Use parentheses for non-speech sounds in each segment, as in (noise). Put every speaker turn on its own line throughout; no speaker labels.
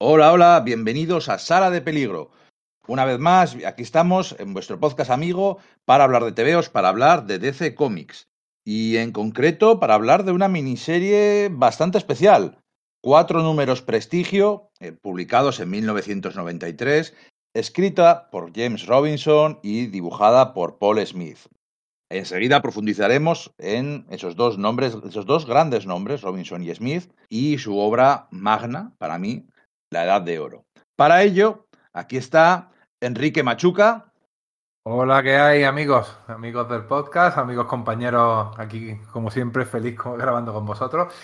Hola, hola, bienvenidos a Sala de Peligro. Una vez más, aquí estamos en vuestro podcast amigo para hablar de TVOs, para hablar de DC Comics. Y en concreto para hablar de una miniserie bastante especial. Cuatro números prestigio, eh, publicados en 1993, escrita por James Robinson y dibujada por Paul Smith. Enseguida profundizaremos en esos dos nombres, esos dos grandes nombres, Robinson y Smith, y su obra magna, para mí, La Edad de Oro. Para ello, aquí está Enrique Machuca.
Hola, ¿qué hay amigos? Amigos del podcast, amigos compañeros, aquí como siempre feliz grabando con vosotros.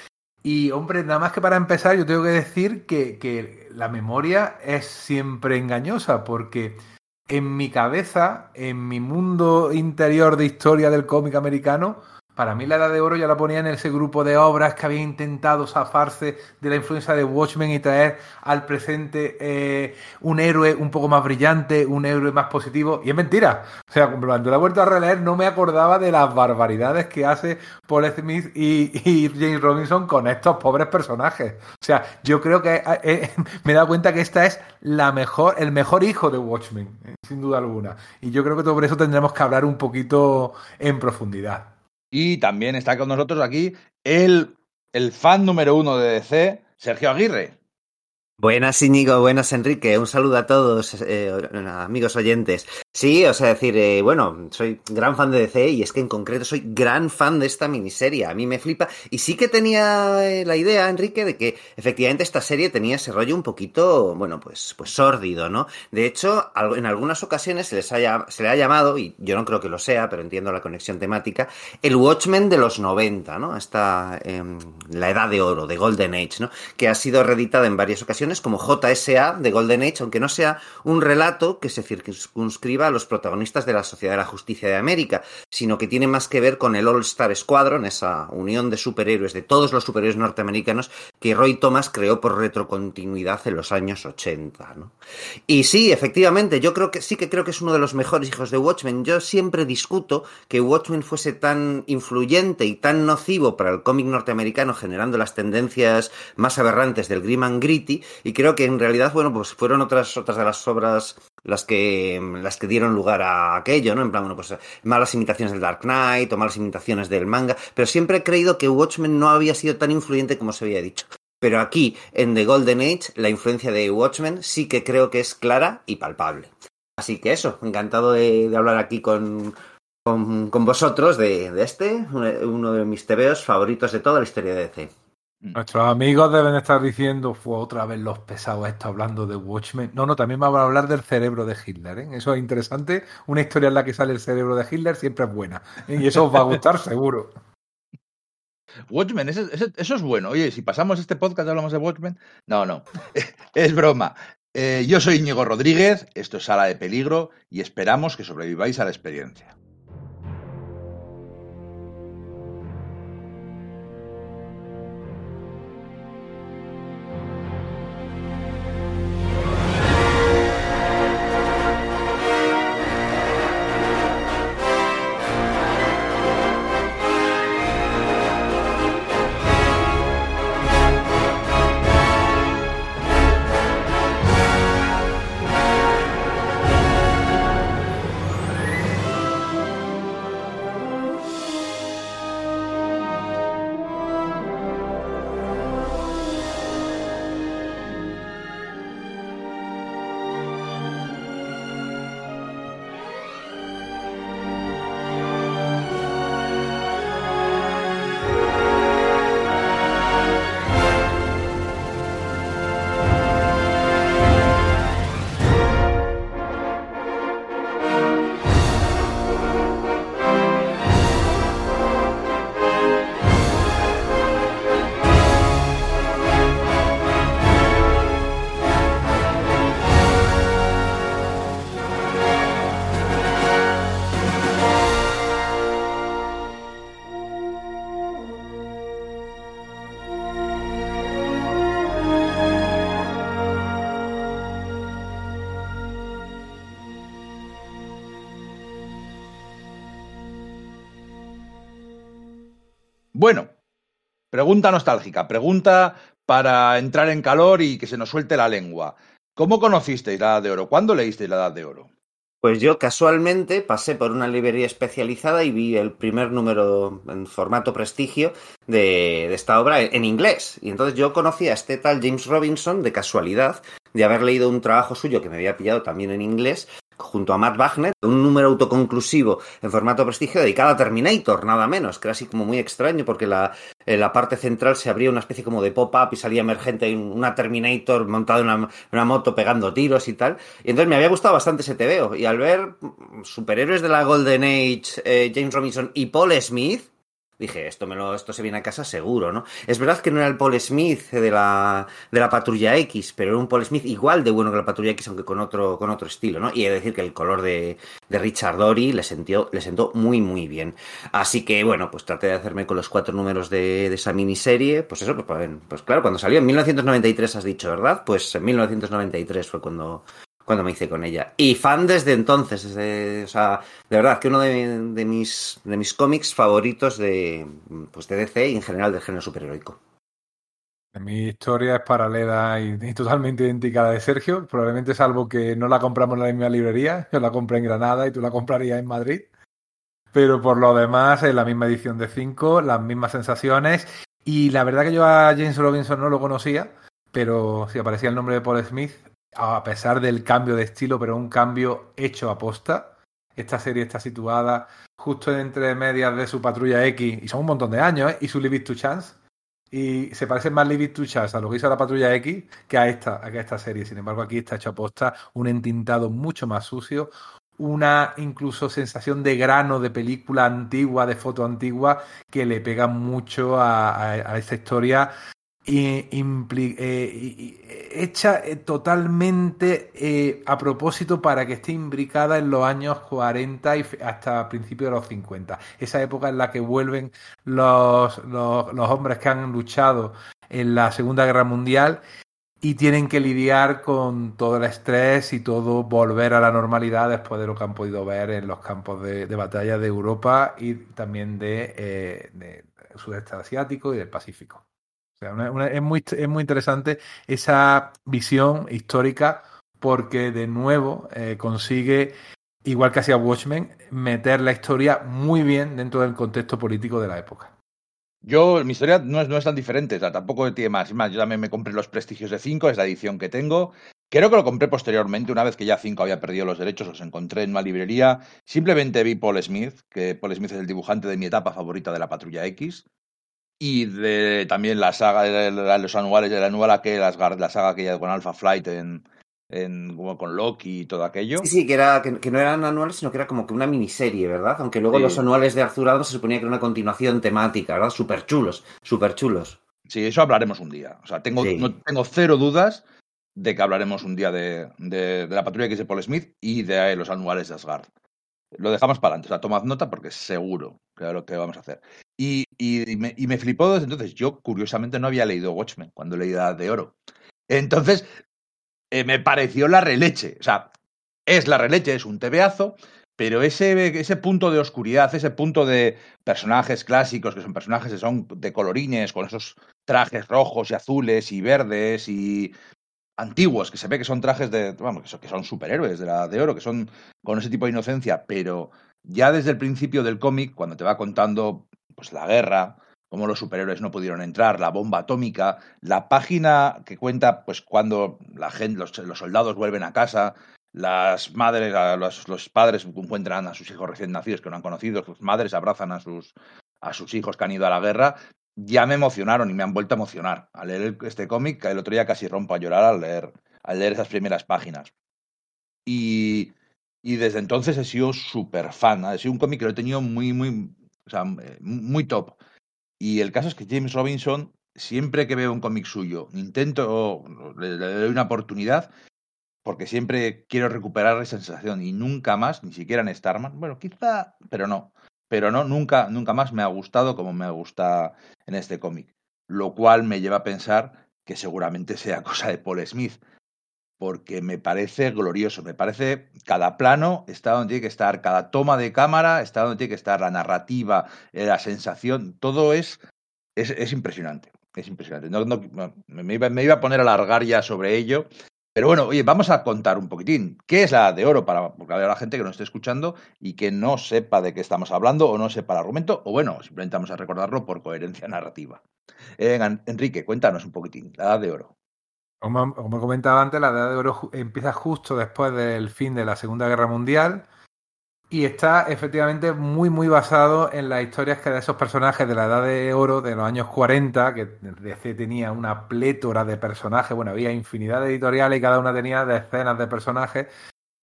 Y hombre, nada más que para empezar, yo tengo que decir que, que la memoria es siempre engañosa, porque en mi cabeza, en mi mundo interior de historia del cómic americano, para mí la Edad de Oro ya la ponía en ese grupo de obras que había intentado zafarse de la influencia de Watchmen y traer al presente eh, un héroe un poco más brillante, un héroe más positivo. Y es mentira. O sea, cuando la he vuelto a releer no me acordaba de las barbaridades que hace Paul Smith y, James Robinson con estos pobres personajes. O sea, yo creo que eh, eh, (laughs) me he dado cuenta que esta es la mejor, el mejor hijo de Watchmen, sin duda alguna. Y yo creo que sobre eso tendremos que hablar un poquito en profundidad.
Y también está con nosotros aquí el, el fan número uno de DC, Sergio Aguirre.
Buenas Íñigo, buenas Enrique, un saludo a todos eh, amigos oyentes. Sí, o sea, decir, eh, bueno, soy gran fan de DC y es que en concreto soy gran fan de esta miniserie, a mí me flipa y sí que tenía eh, la idea, Enrique, de que efectivamente esta serie tenía ese rollo un poquito, bueno, pues, pues sórdido, ¿no? De hecho, en algunas ocasiones se, les haya, se le ha llamado, y yo no creo que lo sea, pero entiendo la conexión temática, el Watchmen de los 90, ¿no? Esta, eh, la edad de oro, de Golden Age, ¿no? Que ha sido reeditada en varias ocasiones como JSA de Golden Age, aunque no sea un relato que se circunscriba a los protagonistas de la Sociedad de la Justicia de América, sino que tiene más que ver con el All Star Squadron, esa unión de superhéroes, de todos los superhéroes norteamericanos que Roy Thomas creó por retrocontinuidad en los años 80. ¿no? Y sí, efectivamente, yo creo que sí que creo que es uno de los mejores hijos de Watchmen. Yo siempre discuto que Watchmen fuese tan influyente y tan nocivo para el cómic norteamericano, generando las tendencias más aberrantes del Grim and Gritty, y creo que en realidad, bueno, pues fueron otras, otras de las obras las que, las que dieron lugar a aquello, ¿no? En plan, bueno, pues malas imitaciones del Dark Knight o malas imitaciones del manga, pero siempre he creído que Watchmen no había sido tan influyente como se había dicho. Pero aquí, en The Golden Age, la influencia de Watchmen sí que creo que es clara y palpable. Así que eso, encantado de, hablar aquí con, con, con vosotros de, de, este, uno de mis tebeos favoritos de toda la historia de DC.
Nuestros amigos deben estar diciendo, fue otra vez los pesados esto hablando de Watchmen. No, no, también vamos a hablar del cerebro de Hitler. ¿eh? Eso es interesante. Una historia en la que sale el cerebro de Hitler siempre es buena. ¿eh? Y eso os va a gustar (laughs) seguro.
Watchmen, eso, eso, eso, es bueno. Oye, si pasamos este podcast y hablamos de Watchmen. No, no. (laughs) es broma. Eh, yo soy Íñigo Rodríguez, esto es Sala de Peligro y esperamos que sobreviváis a la experiencia. Pregunta nostálgica, pregunta para entrar en calor y que se nos suelte la lengua. ¿Cómo conocisteis la Edad de Oro? ¿Cuándo leísteis la Edad de Oro?
Pues yo casualmente pasé por una librería especializada y vi el primer número en formato prestigio de, de, esta obra en inglés. Y entonces yo conocí a este tal James Robinson de casualidad, de haber leído un trabajo suyo que me había pillado también en inglés, junto a Matt Wagner, un número autoconclusivo en formato prestigio dedicado a Terminator, nada menos, que era así como muy extraño porque la, la parte central se abría una especie como de pop-up y salía emergente una Terminator montada en una, una, moto pegando tiros y tal. Y entonces me había gustado bastante ese TVO. Y al ver superhéroes de la Golden Age, eh, James Robinson y Paul Smith, dije, esto, me lo, esto se viene a casa seguro, ¿no? Es verdad que no era el Paul Smith de la, de la Patrulla X, pero era un Paul Smith igual de bueno que la Patrulla X, aunque con otro, con otro estilo, ¿no? Y he de decir que el color de, de Richard Dory le, sentió, le sentó muy, muy bien. Así que, bueno, pues traté de hacerme con los cuatro números de, de esa miniserie. Pues eso, pues, pues claro, cuando salió en 1993, has dicho, ¿verdad? Pues en 1993 fue cuando, cuando me hice con ella. Y fan desde entonces, desde, o sea, de verdad que uno de, mis, de mis cómics favoritos de, pues de DC y en general del género superheroico.
Mi historia es paralela y, y, totalmente idéntica a la de Sergio, probablemente salvo que no la compramos en la misma librería, yo la compré en Granada y tú la comprarías en Madrid, pero por lo demás es la misma edición de 5, las mismas sensaciones y la verdad que yo a James Robinson no lo conocía, pero si aparecía el nombre de Paul Smith, a pesar del cambio de estilo, pero un cambio hecho a posta. Esta serie está situada justo entre medias de su Patrulla X, y son un montón de años, ¿eh? y su Live It to Chance. Y se parece más Live It to Chance a lo que hizo la Patrulla X que a esta, a esta serie. Sin embargo, aquí está hecho a posta, un entintado mucho más sucio, una incluso sensación de grano de película antigua, de foto antigua, que le pega mucho a, esta historia impli eh, hecha totalmente eh, a propósito para que esté imbricada en los años 40 y hasta principios de los 50. Esa época en la que vuelven los, los, los hombres que han luchado en la Segunda Guerra Mundial y tienen que lidiar con todo el estrés y todo volver a la normalidad después de lo que han podido ver en los campos de, batalla de Europa y también de, eh, de sudeste asiático y del Pacífico. Es, muy, es muy interesante esa visión histórica porque de nuevo eh, consigue, igual que hacía Watchmen, meter la historia muy bien dentro del contexto político de la época.
Yo, mi historia no es, no es tan diferente, o sea, tampoco tiene más. Más, yo también me compré los prestigios de 5, es la edición que tengo. Creo que lo compré posteriormente, una vez que ya 5 había perdido los derechos, los encontré en una librería. Simplemente vi Paul Smith, que Paul Smith es el dibujante de mi etapa favorita de la Patrulla X y de también la saga de, los anuales de la anual aquel, la saga aquella con Alpha Flight en, en como con Loki y todo aquello.
Sí, sí, que, era, que, que, no eran anuales, sino que era como que una miniserie, ¿verdad? Aunque luego sí. los anuales de Arthur Adams se suponía que era una continuación temática, ¿verdad? Súper chulos, súper chulos.
Sí, eso hablaremos un día. O sea, tengo, sí. no, tengo cero dudas de que hablaremos un día de, de, de la patrulla que es de Paul Smith y de los anuales de Asgard. Lo dejamos para adelante, o sea, tomad nota porque seguro que es lo que vamos a hacer. Y, y, me, flipó desde entonces. Yo, curiosamente, no había leído Watchmen cuando leí Edad de Oro. Entonces, eh, me pareció la releche. O sea, es la releche, es un tebeazo, pero ese, ese punto de oscuridad, ese punto de personajes clásicos, que son personajes que son de colorines, con esos trajes rojos y azules y verdes y antiguos, que se ve que son trajes de, vamos, que son, que son superhéroes de la de oro, que son con ese tipo de inocencia, pero ya desde el principio del cómic, cuando te va contando pues la guerra, cómo los superhéroes no pudieron entrar, la bomba atómica, la página que cuenta pues cuando la gente, los, soldados vuelven a casa, las madres, los, los, padres encuentran a sus hijos recién nacidos que no han conocido, sus madres abrazan a sus, a sus hijos que han ido a la guerra, ya me emocionaron y me han vuelto a emocionar. Al leer este cómic, el otro día casi rompo a llorar al leer, al leer esas primeras páginas. Y, y desde entonces he sido súper fan. Ha sido un cómic que lo he tenido muy, muy, o sea, muy top. Y el caso es que James Robinson, siempre que veo un cómic suyo, intento, le, le, doy una oportunidad, porque siempre quiero recuperar esa sensación y nunca más, ni siquiera en Starman, bueno, quizá, pero no, pero no, nunca, nunca más me ha gustado como me gusta en este cómic. Lo cual me lleva a pensar que seguramente sea (laughs) cosa de Paul Smith, porque me parece glorioso, me parece cada plano está donde tiene que estar, cada toma de cámara está donde tiene que estar, la narrativa, la sensación, todo es, es, es impresionante. es impresionante. me, iba, me, iba, a poner a largar ya sobre ello. Pero bueno, oye, vamos a contar un poquitín. ¿Qué es la de oro? Para, porque la gente que nos esté escuchando y que no sepa de qué estamos hablando o no sepa el argumento, o bueno, simplemente vamos a recordarlo por coherencia narrativa. Eh, Enrique, cuéntanos un poquitín, la edad de oro.
Como, como comentaba antes, la edad de oro empieza justo después del fin de la Segunda Guerra Mundial y está efectivamente muy, muy basado en las historias que de esos personajes de la Edad de Oro de los años 40, que DC tenía una plétora de personajes, bueno, había infinidad de editoriales y cada una tenía decenas de personajes.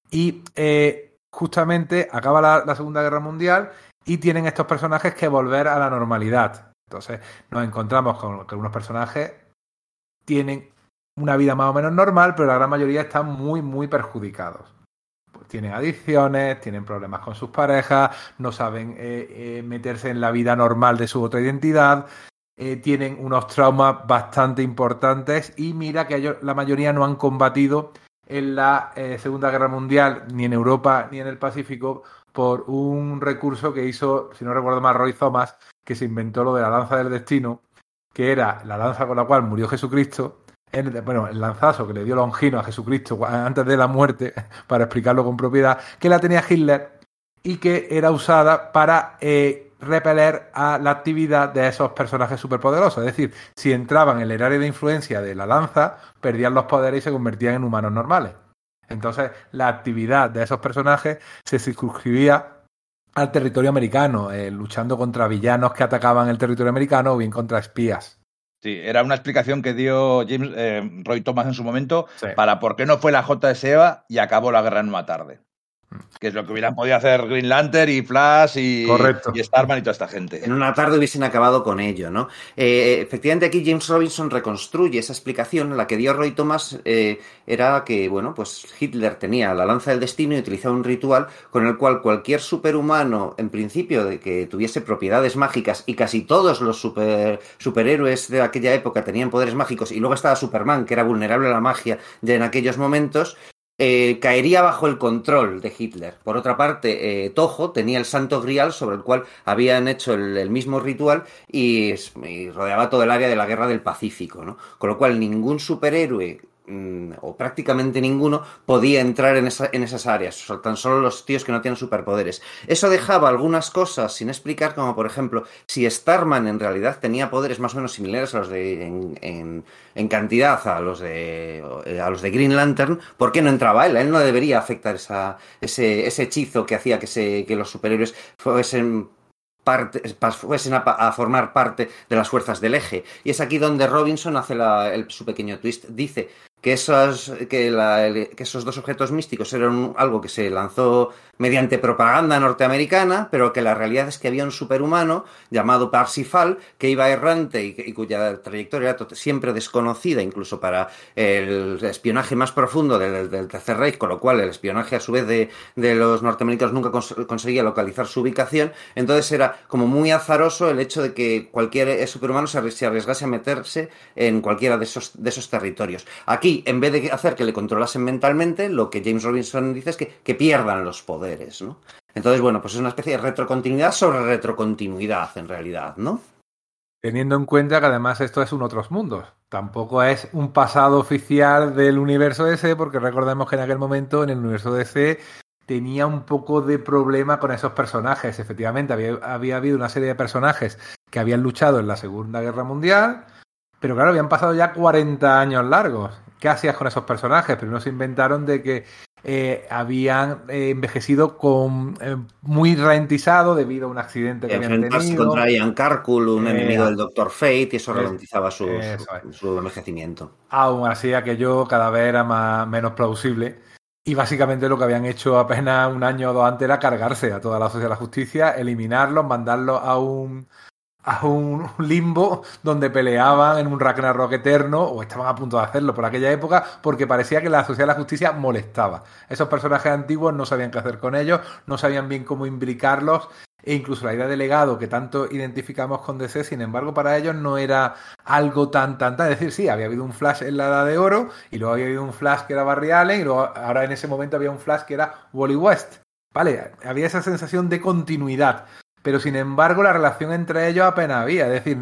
Y eh, justamente acaba la, Segunda Guerra Mundial y tienen estos personajes que volver a la normalidad. Entonces nos encontramos con que algunos personajes tienen una vida más o menos normal, pero la gran mayoría están muy, muy perjudicados. Tienen adicciones, tienen problemas con sus parejas, no saben eh, eh, meterse en la vida normal de su otra identidad, eh, tienen unos traumas bastante importantes y mira que la mayoría no han combatido en la Segunda Guerra Mundial, ni en Europa ni en el Pacífico, por un recurso que hizo, si no recuerdo mal, Roy Thomas, que se inventó lo de la lanza del destino, que era la lanza con la cual murió Jesucristo, bueno, el lanzazo que le dio Longino a Jesucristo antes de la muerte, (laughs) para explicarlo con propiedad, que la tenía Hitler y que era usada para eh, repeler a la actividad de esos personajes superpoderosos. Es decir, si entraban en el área de influencia de la lanza, perdían los poderes y se convertían en humanos normales. Entonces, la actividad de esos personajes se circunscribía al territorio americano, eh, luchando contra villanos que atacaban el territorio americano o bien contra espías.
Sí, era una explicación que dio James eh, Roy Thomas en su momento para por qué no fue la JSA y acabó la guerra en una tarde. Que es lo que hubieran podido hacer Green Lantern y Flash y, y Starman y toda esta gente.
En una tarde hubiesen acabado con ello, ¿no? Eh, efectivamente, aquí James Robinson reconstruye esa explicación. La que dio Roy Thomas eh, era que, bueno, pues Hitler tenía la lanza del destino y utilizaba un ritual con el cual cualquier superhumano, en principio, de que tuviese propiedades mágicas y casi todos los super, superhéroes de aquella época tenían poderes mágicos y luego estaba Superman, que era vulnerable a la magia de en aquellos momentos, eh, caería bajo el control de Hitler. Por otra parte, eh, Toho tenía el Santo Grial sobre el cual habían hecho el, mismo ritual y, y, rodeaba todo el área de la Guerra del Pacífico, ¿no? Con lo cual ningún superhéroe o prácticamente ninguno podía entrar en, esa, en esas áreas, tan solo los tíos que no tienen superpoderes. Eso dejaba algunas cosas sin explicar, como por ejemplo, si Starman en realidad tenía poderes más o menos similares a los de en, cantidad a los de a los de Green Lantern, ¿por qué no entraba él? Él no debería afectar esa, ese, ese hechizo que hacía que, se, que los superhéroes fuesen parte, fuesen a, formar parte de las fuerzas del eje. Y es aquí donde Robinson hace su pequeño twist. Dice, que, esos, que, la, que, esos dos objetos místicos eran algo que se lanzó mediante propaganda norteamericana, pero que la realidad es que había un superhumano llamado Parsifal que iba errante y, cuya trayectoria era siempre desconocida, incluso para el espionaje más profundo del, Tercer Reich, con lo cual el espionaje a su vez de, los norteamericanos nunca conseguía localizar su ubicación. Entonces era como muy azaroso el hecho de que cualquier superhumano se arriesgase a meterse en cualquiera de esos, de esos territorios. Aquí en vez de hacer que le controlasen mentalmente, lo que James Robinson dice es que, que pierdan los poderes, ¿no? Entonces, bueno, pues es una especie de retrocontinuidad sobre retrocontinuidad, en realidad, ¿no?
Teniendo en cuenta que además esto es un otros mundos. Tampoco es un pasado oficial del universo DC, porque recordemos que en aquel momento en el universo DC tenía un poco de problema con esos personajes. Efectivamente, había, había habido una serie de personajes que habían luchado en la Segunda Guerra Mundial, pero claro, habían pasado ya 40 años largos qué hacías con esos personajes. Primero se inventaron de que eh, habían eh, envejecido con eh, muy ralentizado debido a un accidente que habían tenido.
contra Ian Carcul, un enemigo del Doctor Fate, y eso ralentizaba su, envejecimiento.
Aún así, aquello cada vez era más, menos plausible. Y básicamente lo que habían hecho apenas un año o dos antes era cargarse a toda la sociedad de la justicia, eliminarlos, mandarlos a un, a un limbo donde peleaban en un Ragnarok eterno, o estaban a punto de hacerlo por aquella época, porque parecía que la sociedad de la justicia molestaba. Esos personajes antiguos no sabían qué hacer con ellos, no sabían bien cómo imbricarlos, e incluso la idea de legado que tanto identificamos con DC, sin embargo, para ellos no era algo tan, tan, tan. Es decir, sí, había habido un Flash en la Edad de Oro, y luego había habido un Flash que era Barry Allen, y luego ahora en ese momento había un Flash que era Wally West. Vale, había esa sensación de continuidad pero sin embargo la relación entre ellos apenas había. Es decir,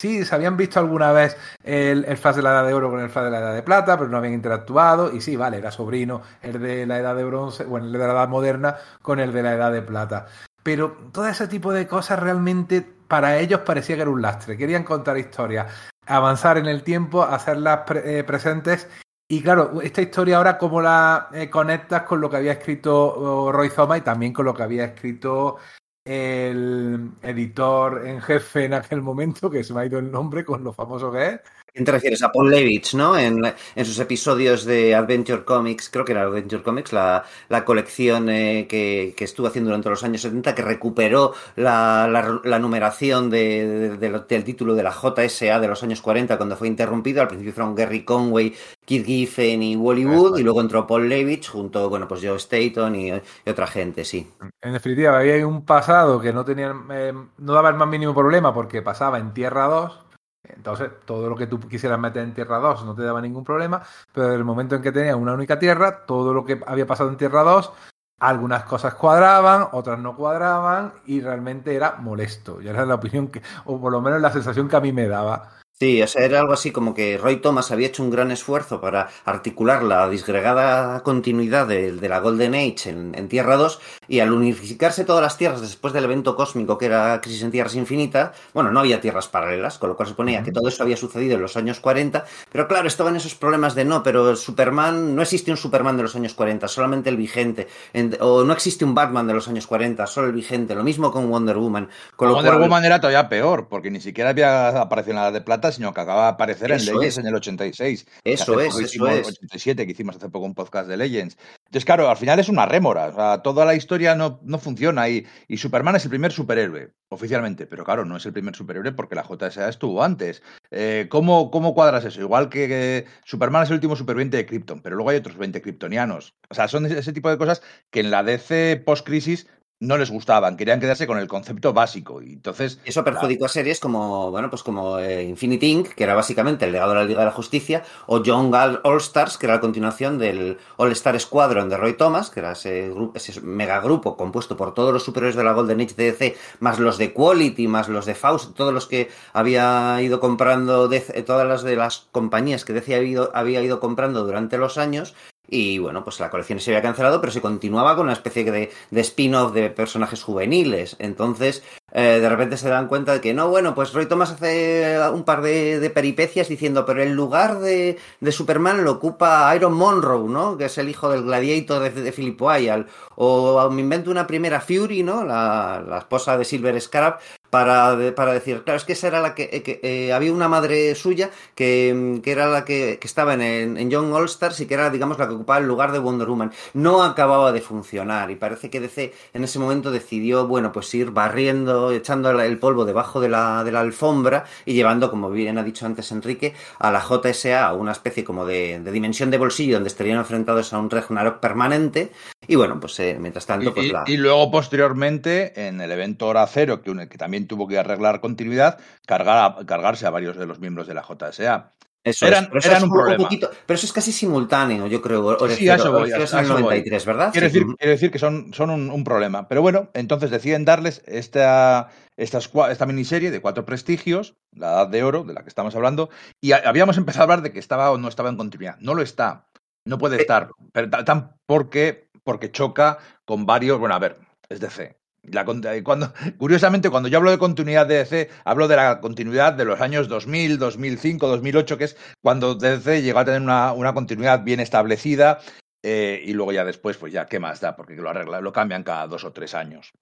sí, se habían visto alguna vez el, el, de la Edad de Oro con el Flash de la Edad de Plata, pero no habían interactuado. Y sí, vale, era sobrino el de la Edad de Bronce, bueno, el de la Edad Moderna con el de la Edad de Plata. Pero todo ese tipo de cosas realmente para ellos parecía que era un lastre. Querían contar historias, avanzar en el tiempo, hacerlas eh, presentes y claro, esta historia ahora cómo la eh, conectas con lo que había escrito oh, Roy Zoma y también con lo que había escrito el editor en jefe en aquel momento, que se me ha ido el nombre con lo famoso que es.
¿Quién te refieres? A Paul Levitch, ¿no? En, en, sus episodios de Adventure Comics, creo que era Adventure Comics, la, la colección eh, que, que, estuvo haciendo durante los años 70, que recuperó la, la, la numeración de, de, de, del título de la JSA de los años 40 cuando fue interrumpido. Al principio fueron Gary Conway, Keith Giffen y Wally Wood, y luego entró Paul Levitch junto, bueno, pues Joe Staton y, y otra gente, sí.
En definitiva, había un pasado que no tenía, eh, no daba el más mínimo problema porque pasaba en Tierra 2 entonces, todo lo que tú quisieras meter en Tierra 2 no te daba ningún problema, pero en el momento en que tenías una única Tierra, todo lo que había pasado en Tierra 2, algunas cosas cuadraban, otras no cuadraban, y realmente era molesto. Y era la opinión que, o por lo menos la sensación que a mí me daba.
Sí, o sea, era algo así como que Roy Thomas había hecho un gran esfuerzo para articular la disgregada continuidad de, de la Golden Age en, en, Tierra 2 y al unificarse todas las tierras después del evento cósmico que era Crisis en Tierras Infinitas, bueno, no había tierras paralelas, con lo cual se suponía uh -huh. que todo eso había sucedido en los años 40, pero claro, estaban esos problemas de no, pero el Superman, no existe un Superman de los años 40, solamente el vigente, en, o no existe un Batman de los años 40, solo el vigente, lo mismo con Wonder Woman.
Con Wonder cual... Woman era todavía peor, porque ni siquiera había aparecido nada de plata, sino que acaba de aparecer eso en Legends es. en el 86.
Eso es, eso es.
87, que hicimos hace poco un podcast de Legends. Entonces, claro, al final es una rémora. O sea, toda la historia no, no funciona y, y, Superman es el primer superhéroe, oficialmente. Pero claro, no es el primer superhéroe porque la JSA estuvo antes. Eh, ¿cómo, ¿Cómo cuadras eso? Igual que, que, Superman es el último superviviente de Krypton, pero luego hay otros 20 kryptonianos. O sea, son ese tipo de cosas que en la DC post-crisis no les gustaban, querían quedarse con el concepto básico. Y entonces.
Eso perjudicó a series como, bueno, pues como eh, Infinity Inc., que era básicamente el legado de la Liga de la Justicia, o Young All Stars, que era la continuación del All Star Squadron de Roy Thomas, que era ese, ese megagrupo compuesto por todos los superiores de la Golden Age de DC, más los de Quality, más los de Faust, todos los que había ido comprando, DC, todas las de las compañías que DC había ido, había ido comprando durante los años, y bueno, pues la colección se había cancelado, pero se continuaba con una especie de, de spin-off de personajes juveniles. Entonces, eh, de repente se dan cuenta de que no, bueno, pues Roy Thomas hace un par de, de peripecias diciendo, pero el lugar de, de, Superman lo ocupa Iron Monroe, ¿no? Que es el hijo del gladiator de, de Philip Wyall. O me invento una primera Fury, ¿no? La, la esposa de Silver Scarab, para, para, decir, claro, es que esa era la que, que eh, había una madre suya que, que era la que, que estaba en, en, Young All Stars y que era, digamos, la que ocupaba el lugar de Wonder Woman. No acababa de funcionar y parece que DC en ese momento decidió, bueno, pues ir barriendo, echando el polvo debajo de la, de la alfombra y llevando, como bien ha dicho antes Enrique, a la JSA a una especie como de, de dimensión de bolsillo donde estarían enfrentados a un Ragnarok permanente y bueno, pues eh, mientras tanto, pues
y,
la...
y, luego posteriormente, en el evento Hora Cero, que, que también tuvo que arreglar continuidad, cargar a, cargarse a varios de los miembros de la JSA.
Eso eran, es, eran un, un, problema. Poquito, pero eso es casi simultáneo, yo creo. O
sí, a eso voy. A,
eso 93,
voy.
¿verdad?
Quiero, sí. decir, quiero decir que son, son un, un, problema. Pero bueno, entonces deciden darles esta, esta, esta, miniserie de cuatro prestigios, la Edad de Oro, de la que estamos hablando, y habíamos empezado a hablar de que estaba o no estaba en continuidad. No lo está. No puede estar. Pero tan porque, porque choca con varios. Bueno, a ver, es DC. La, cuando, (laughs) curiosamente, cuando yo hablo de continuidad de DC, hablo de la continuidad de los años 2000, 2005, 2008, que es cuando DC llegó a tener una, una continuidad bien establecida eh, y luego ya después, pues ya, ¿qué más da? Porque lo arregla, lo cambian cada dos o tres años.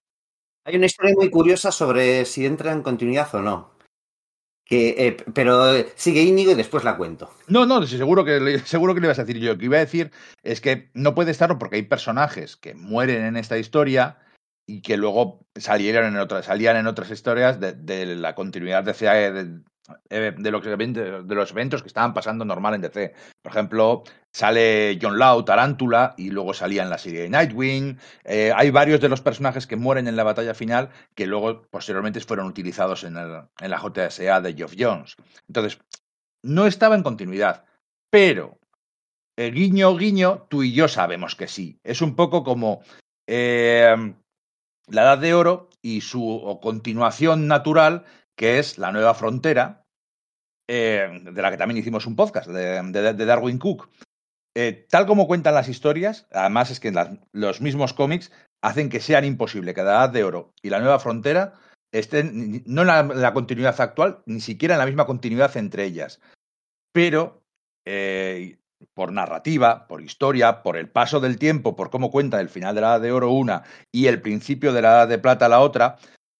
Hay una historia muy curiosa sobre si entra en continuidad o no. Que, eh, pero sigue Íñigo y después la cuento.
No, no, seguro que, (laughs) seguro que le ibas a decir yo. Lo que iba a decir es que no puede estarlo porque hay personajes que mueren en esta historia y que luego salieron en otras, salían en otras historias de, la continuidad de CAE de, de, los eventos, de los eventos que estaban pasando normal en DC. Por ejemplo, sale John Lau, Tarántula, y luego salía en la serie de Nightwing. Eh, hay varios de los personajes que mueren en la batalla final que luego posteriormente fueron utilizados en, el, en la JSA de Geoff Jones. Entonces, no estaba en continuidad, pero guiño, guiño, tú y yo sabemos que sí. Es un poco como... Eh, la Edad de Oro y su continuación natural, que es la Nueva Frontera, eh, de la que también hicimos un podcast, de, Darwin Cook. Eh, tal como cuentan las historias, además es que los mismos cómics hacen que sean imposible que la Edad de Oro y la Nueva Frontera estén no en la, la continuidad actual, ni siquiera en la misma continuidad entre ellas. Pero eh, por narrativa, por historia, por el paso del tiempo, por cómo cuenta el final de la Edad de Oro una y el principio de la Edad de Plata la otra,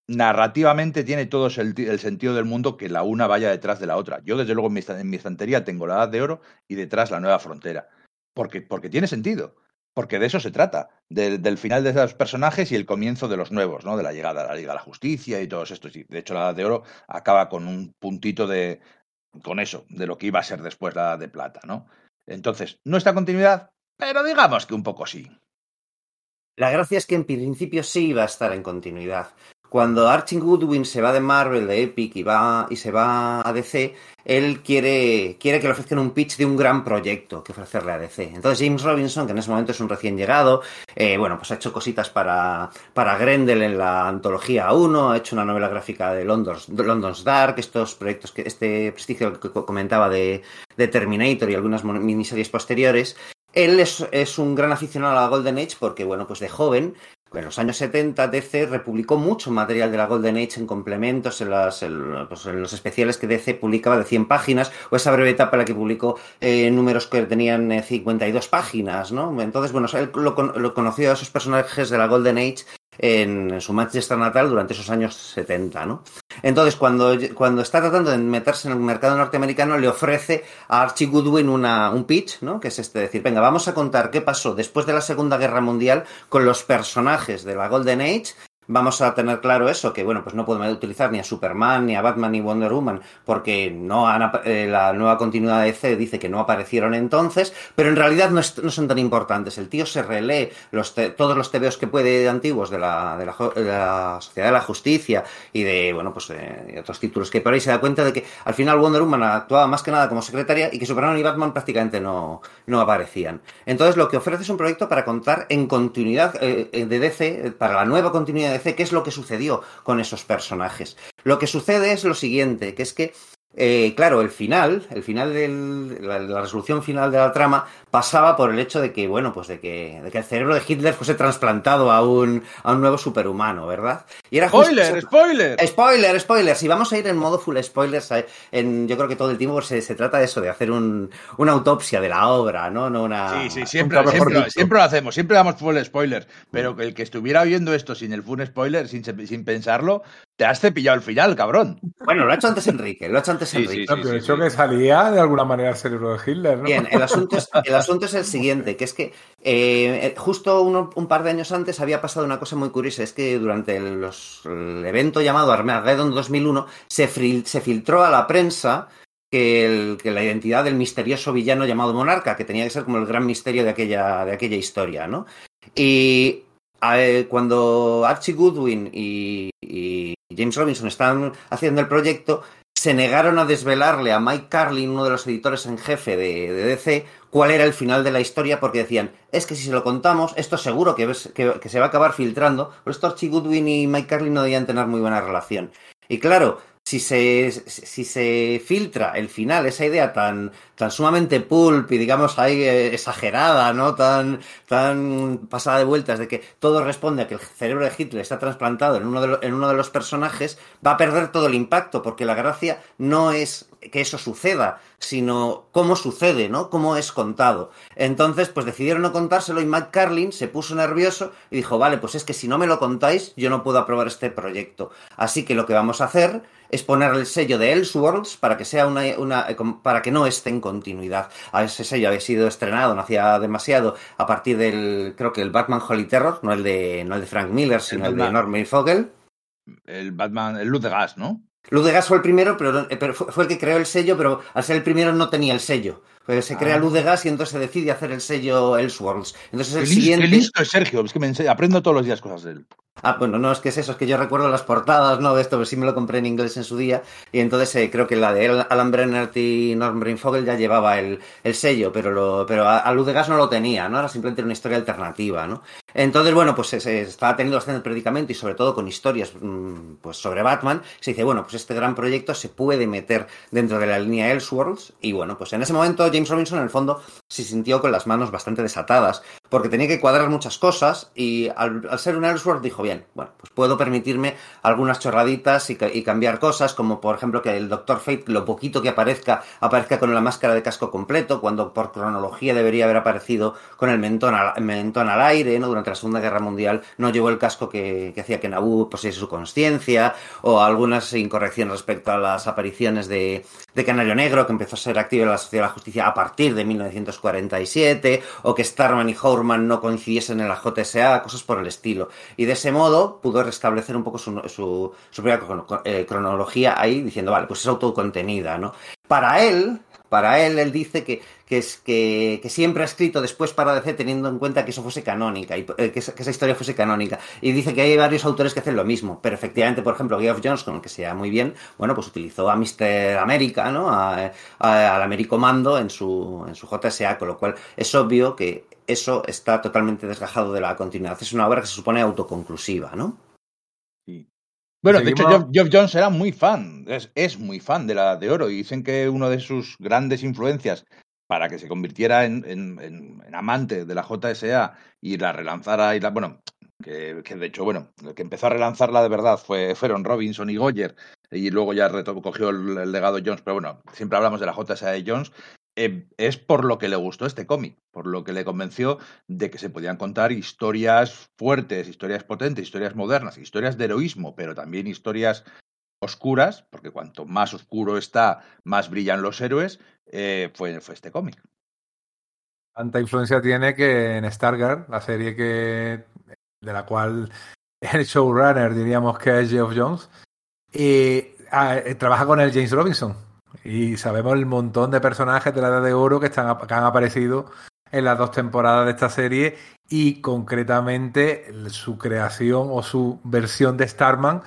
narrativamente tiene todo el, sentido del mundo que la una vaya detrás de la otra. Yo, desde luego, en mi, estantería tengo la Edad de Oro y detrás la Nueva Frontera. Porque, porque tiene sentido. Porque de eso se trata, de, del final de esos personajes y el comienzo de los nuevos, ¿no? De la llegada a la Liga de la Justicia y todos estos. De hecho, la Edad de Oro acaba con un puntito de. con eso, de lo que iba a ser después la Edad de Plata, ¿no? Entonces, no está continuidad, pero digamos que un poco sí.
La gracia es que en principio sí iba a estar en continuidad. Cuando Archie Goodwin se va de Marvel, de Epic y, va, y se va a DC, él quiere, quiere que le ofrezcan un pitch de un gran proyecto que ofrecerle a DC. Entonces James Robinson, que en ese momento es un recién llegado, eh, bueno, pues ha hecho cositas para, para Grendel en la antología 1, ha hecho una novela gráfica de London's, London's Dark, estos proyectos, que este prestigio que comentaba de, Terminator y algunas miniseries posteriores. Él es, es, un gran aficionado a la Golden Age porque, bueno, pues de joven en los años 70 DC republicó mucho material de la Golden Age en complementos, en, las, en, pues en los especiales que DC publicaba de 100 páginas, o esa breve etapa la que publicó eh, números que tenían eh, 52 páginas, ¿no? Entonces, bueno, él lo, lo, conoció a esos personajes de la Golden Age en, en, su Manchester natal durante esos años 70, ¿no? Entonces, cuando, cuando está tratando de meterse en el mercado norteamericano, le ofrece a Archie Goodwin una, un pitch, ¿no? Que es este decir, venga, vamos a contar qué pasó después de la Segunda Guerra Mundial con los personajes de la Golden Age vamos a tener claro eso, que bueno, pues no podemos utilizar ni a Superman, ni a Batman, ni Wonder Woman, porque no han, eh, la nueva continuidad de DC dice que no aparecieron entonces, pero en realidad no, es, no son tan importantes. El tío se relee los te, todos los TVOs que puede antiguos de la, de la, de la Sociedad de la Justicia y de, bueno, pues eh, otros títulos que por ahí se da cuenta de que al final Wonder Woman actuaba más que nada como secretaria y que Superman y Batman prácticamente no, no aparecían. Entonces lo que ofrece es un proyecto para contar en continuidad eh, de DC, para la nueva continuidad de qué es lo que sucedió con esos personajes. Lo que sucede es lo siguiente, que es que eh, claro, el final, el final de la, la, resolución final de la trama pasaba por el hecho de que, bueno, pues de que, de que el cerebro de Hitler fuese trasplantado a un, a un nuevo superhumano, ¿verdad?
Y era spoiler, justo, spoiler,
spoiler, spoiler. Si vamos a ir en modo full spoilers, en, yo creo que todo el tiempo se, se trata de eso, de hacer un, una autopsia de la obra, ¿no? no una,
sí, sí, siempre, siempre, siempre, lo hacemos, siempre damos full spoilers, pero que el que estuviera oyendo esto sin el full spoiler, sin, sin pensarlo, te has cepillado el final, cabrón.
Bueno, lo ha hecho antes Enrique, lo ha hecho antes
sí,
Enrique.
Sí, sí, sí, hecho que salía de alguna manera el cerebro de Hitler, ¿no?
Bien, el asunto es, el asunto es el siguiente, que es que eh, justo uno, un par de años antes había pasado una cosa muy curiosa, es que durante el, los, el evento llamado Armageddon 2001 se, se filtró a la prensa que, el, que, la identidad del misterioso villano llamado Monarca, que tenía que ser como el gran misterio de aquella, de aquella historia, ¿no? Y eh, cuando Archie Goodwin y, y James Robinson estaban haciendo el proyecto, se negaron a desvelarle a Mike Carlin, uno de los editores en jefe de, DC, cuál era el final de la historia, porque decían, es que si se lo contamos, esto seguro que, ves, que, se va a acabar filtrando. Por esto Archie Goodwin y Mike Carlin no debían tener muy buena relación. Y claro, si se, si se filtra el final, esa idea tan, tan sumamente pulp y digamos ahí eh, exagerada, ¿no? Tan, tan pasada de vueltas de que todo responde a que el cerebro de Hitler está trasplantado en uno de, en uno de los personajes, va a perder todo el impacto, porque la gracia no es que eso suceda, sino cómo sucede, ¿no? Cómo es contado. Entonces, pues decidieron no contárselo y Matt Carlin se puso nervioso y dijo, vale, pues es que si no me lo contáis, yo no puedo aprobar este proyecto. Así que lo que vamos a hacer es poner el sello de Elseworlds para que sea una, una para que no esté en continuidad. A ese sello había sido estrenado, no hacía demasiado, a partir del, creo que el Batman Holy Terror, no el de, no el de Frank Miller, sino el, el de Norman Fogel.
El Batman, el Luz de Gas, ¿no?
Luz de Gas fue el primero, pero, pero fue, fue, el que creó el sello, pero al ser el primero no tenía el sello. Pues se crea luz de gas y entonces se decide hacer el sello Elseworlds. Entonces el
Qué,
siguiente...
qué listo es Sergio, es que me ense- aprendo todos los días cosas de él.
Ah, bueno, no, es que es eso, es que yo recuerdo las portadas, ¿no? De esto, pero sí me lo compré en inglés en su día. Y entonces eh, creo que la de Al- Alan Brennert y Norm Breinvogel ya llevaba el, el sello, pero, lo, pero a, a Luz de Gas no lo tenía, ¿no? Era simplemente una historia alternativa, ¿no? Entonces, bueno, pues se, se estaba teniendo bastante predicamento y sobre todo con historias mm, pues sobre Batman. Se dice, bueno, pues este gran proyecto se puede meter dentro de la línea Elseworlds. Y bueno, pues en ese momento James Robinson en el fondo se sintió con las manos bastante desatadas porque tenía que cuadrar muchas cosas y al, ser un Elseworld dijo, bien, bueno, pues puedo permitirme algunas chorraditas y, y cambiar cosas, como por ejemplo que el Doctor Fate, lo poquito que aparezca, aparezca con la máscara de casco completo, cuando por cronología debería haber aparecido con el mentón al, mentón al aire, ¿no? Durante la Segunda Guerra Mundial no llevó el casco que, hacía que Naboo poseyese su conciencia, o algunas incorrecciones respecto a las apariciones de, de Canario Negro, que empezó a ser activo en la Sociedad de la Justicia a partir de 1947, o que Starman y No coincidiesen en la JSA, cosas por el estilo. Y de ese modo pudo restablecer un poco su, su, propia eh, cronología ahí, diciendo, vale, pues es autocontenida, ¿no? Para él, para él, él dice que, que, que, siempre ha escrito después para DC teniendo en cuenta que eso fuese canónica, y, eh, que, esa, historia fuese canónica. Y dice que hay varios autores que hacen lo mismo, pero efectivamente, por ejemplo, Geoff el que se llama muy bien, bueno, pues utilizó a Mr. América, ¿no? A, a- al Americomando en su, en su JSA, con lo cual es obvio que eso está totalmente desgajado de la continuidad. Es una obra que se supone autoconclusiva, ¿no?
Sí. Bueno, de hecho. Geoff, Geoff Jones era muy fan, es, es muy fan de la de oro y dicen que una de sus grandes influencias para que se convirtiera en, en- en- en amante de la JSA y la relanzara y la, bueno, que, que de hecho, bueno, el que empezó a relanzarla de verdad fue fueron Robinson y Goyer y luego ya cogió el, el legado Jones, pero bueno, siempre hablamos de la JSA de Jones. Eh, es por lo que le gustó este cómic, por lo que le convenció de que se podían contar historias fuertes, historias potentes, historias modernas, historias de heroísmo, pero también historias oscuras, porque cuanto más oscuro está, más brillan los héroes, eh, fue, fue este cómic.
Tanta influencia tiene que en Stargirl, la serie que de la cual (laughs) el showrunner diríamos que es Geoff Jones, eh, ah, trabaja con el James Robinson. Y sabemos el montón de personajes de la Edad de Oro que, están, que han aparecido en las dos temporadas de esta serie y concretamente su creación o su versión de Starman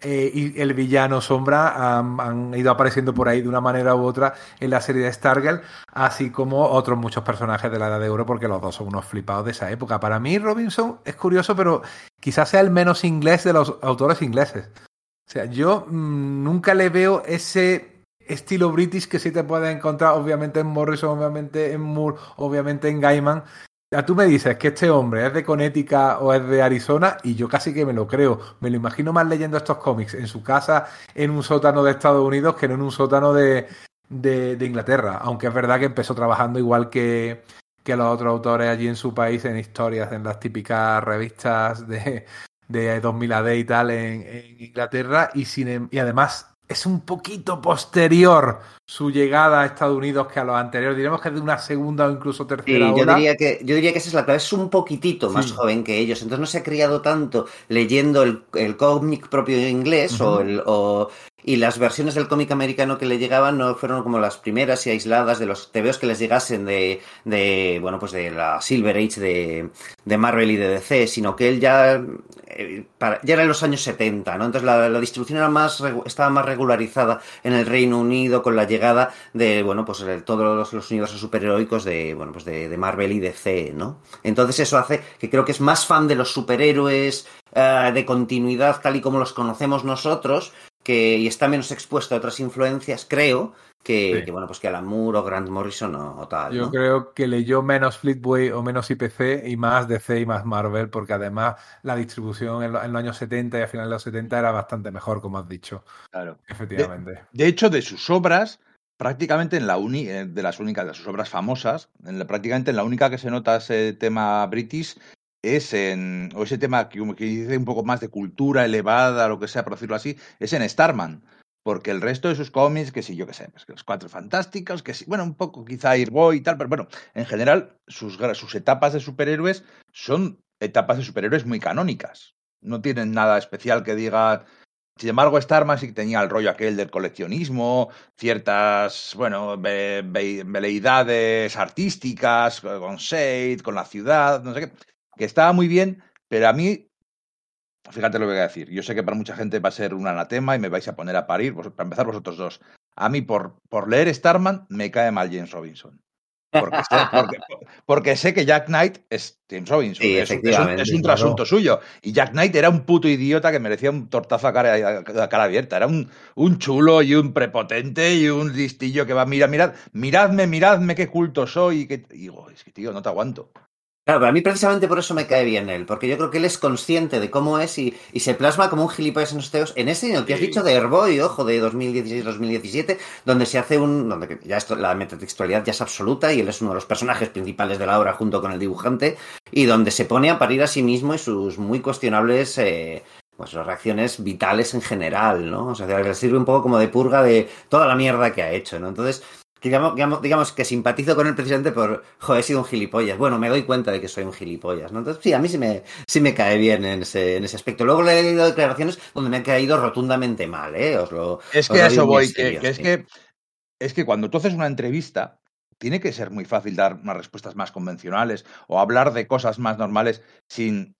eh, y el villano Sombra han, ido apareciendo por ahí de una manera u otra en la serie de Stargirl, así como otros muchos personajes de la Edad de Oro, porque los dos son unos flipados de esa época. Para mí, Robinson es curioso, pero quizás sea el menos inglés de los autores ingleses. O sea, yo mmm, nunca le veo ese estilo british que sí te puedes encontrar, obviamente en Morrison, obviamente en Moore, obviamente en Gaiman. Ya tú me dices que este hombre es de Connecticut o es de Arizona y yo casi que me lo creo. Me lo imagino más leyendo estos cómics en su casa, en un sótano de Estados Unidos, que no en un sótano de, de, Inglaterra. Aunque es verdad que empezó trabajando igual que, que los otros autores allí en su país, en historias, en las típicas revistas de, de 2000 AD y tal en, Inglaterra. Y, sin, y además es un poquito posterior su llegada a Estados Unidos que a los anteriores. Diremos que es de una segunda o incluso tercera
Sí, yo diría que yo diría que esa es la clave. Es un poquitito más
Sí.
joven que ellos. Entonces no se ha criado tanto leyendo el, el cómic propio inglés o, el, o- y las versiones del cómic americano que le llegaban no fueron como las primeras y aisladas de los TVOs que les llegasen de, de bueno pues de la Silver Age de, de Marvel y de DC, sino que él ya eh, ya era en los años 70, ¿no? Entonces la, la distribución era más estaba más regularizada en el Reino Unido con la llegada de bueno pues de todos los, los universos superheroicos de bueno pues de, de Marvel y DC, ¿no? Entonces eso hace que creo que es más fan de los superhéroes eh, de continuidad tal y como los conocemos nosotros que y está menos expuesto a otras influencias, creo, que,
Sí.
que, bueno, pues que Alan Moore o Grant Morrison o, o tal.
Yo
¿no?
creo que leyó menos Fleetway o menos IPC y más DC y más Marvel, porque además la distribución en, lo- en los años 70 y a finales de los 70 era bastante mejor, como has dicho.
Claro.
Efectivamente.
De hecho, de sus obras, prácticamente en la uni, eh, de las únicas, de sus obras famosas, en la- prácticamente en la única que se nota ese tema british es en, o ese tema que, dice un poco más de cultura elevada, lo que sea, por decirlo así, es en Starman. Porque el resto de sus cómics, que sí, yo qué sé, pues los cuatro fantásticos, que sí, bueno, un poco quizá Airboy y tal, pero bueno, en general, sus, sus etapas de superhéroes son etapas de superhéroes muy canónicas. No tienen nada especial que diga, Sin embargo, Starman sí tenía el rollo aquel del coleccionismo, ciertas, bueno, ve- ve- veleidades artísticas, con Shade, con la ciudad, no sé qué, que estaba muy bien, pero a mí, fíjate lo que voy a decir, yo sé que para mucha gente va a ser un anatema y me vais a poner a parir, vos- para empezar vosotros dos. A mí, por, por leer Starman, me cae mal James Robinson. Porque sé, (laughs) porque- porque sé que Jack Knight es James Robinson.
Sí,
es, un- es un,
efectivamente,
es un
claro.
trasunto suyo. Y Jack Knight era un puto idiota que merecía un tortazo a cara, a cara abierta. Era un, un chulo y un prepotente y un listillo que va, mira, mirad, miradme, miradme qué culto soy. Y que, y digo, es que tío, no te aguanto.
Claro, pero a mí precisamente por eso me cae bien él, porque yo creo que él es consciente de cómo es y, y se plasma como un gilipollas en los teos, en ese en el que has dicho de Herboy, ojo, de 2016-2017, donde se hace un, donde ya esto, la metatextualidad ya es absoluta y él es uno de los personajes principales de la obra junto con el dibujante, y donde se pone a parir a sí mismo y sus muy cuestionables eh, pues reacciones vitales en general, ¿no? O sea, que le sirve un poco como de purga de toda la mierda que ha hecho, ¿no? Entonces, digamos, digamos, digamos que simpatizo con él precisamente por, joder, he sido un gilipollas. Bueno, me doy cuenta de que soy un gilipollas, ¿no? Entonces, sí, a mí sí me, sí me cae bien en ese, en ese aspecto. Luego le he leído declaraciones donde me ha caído rotundamente mal, ¿eh? Os lo,
Es
os
que a eso voy, que, que es que es que cuando tú haces una entrevista, tiene que ser muy fácil dar unas respuestas más convencionales o hablar de cosas más normales sin,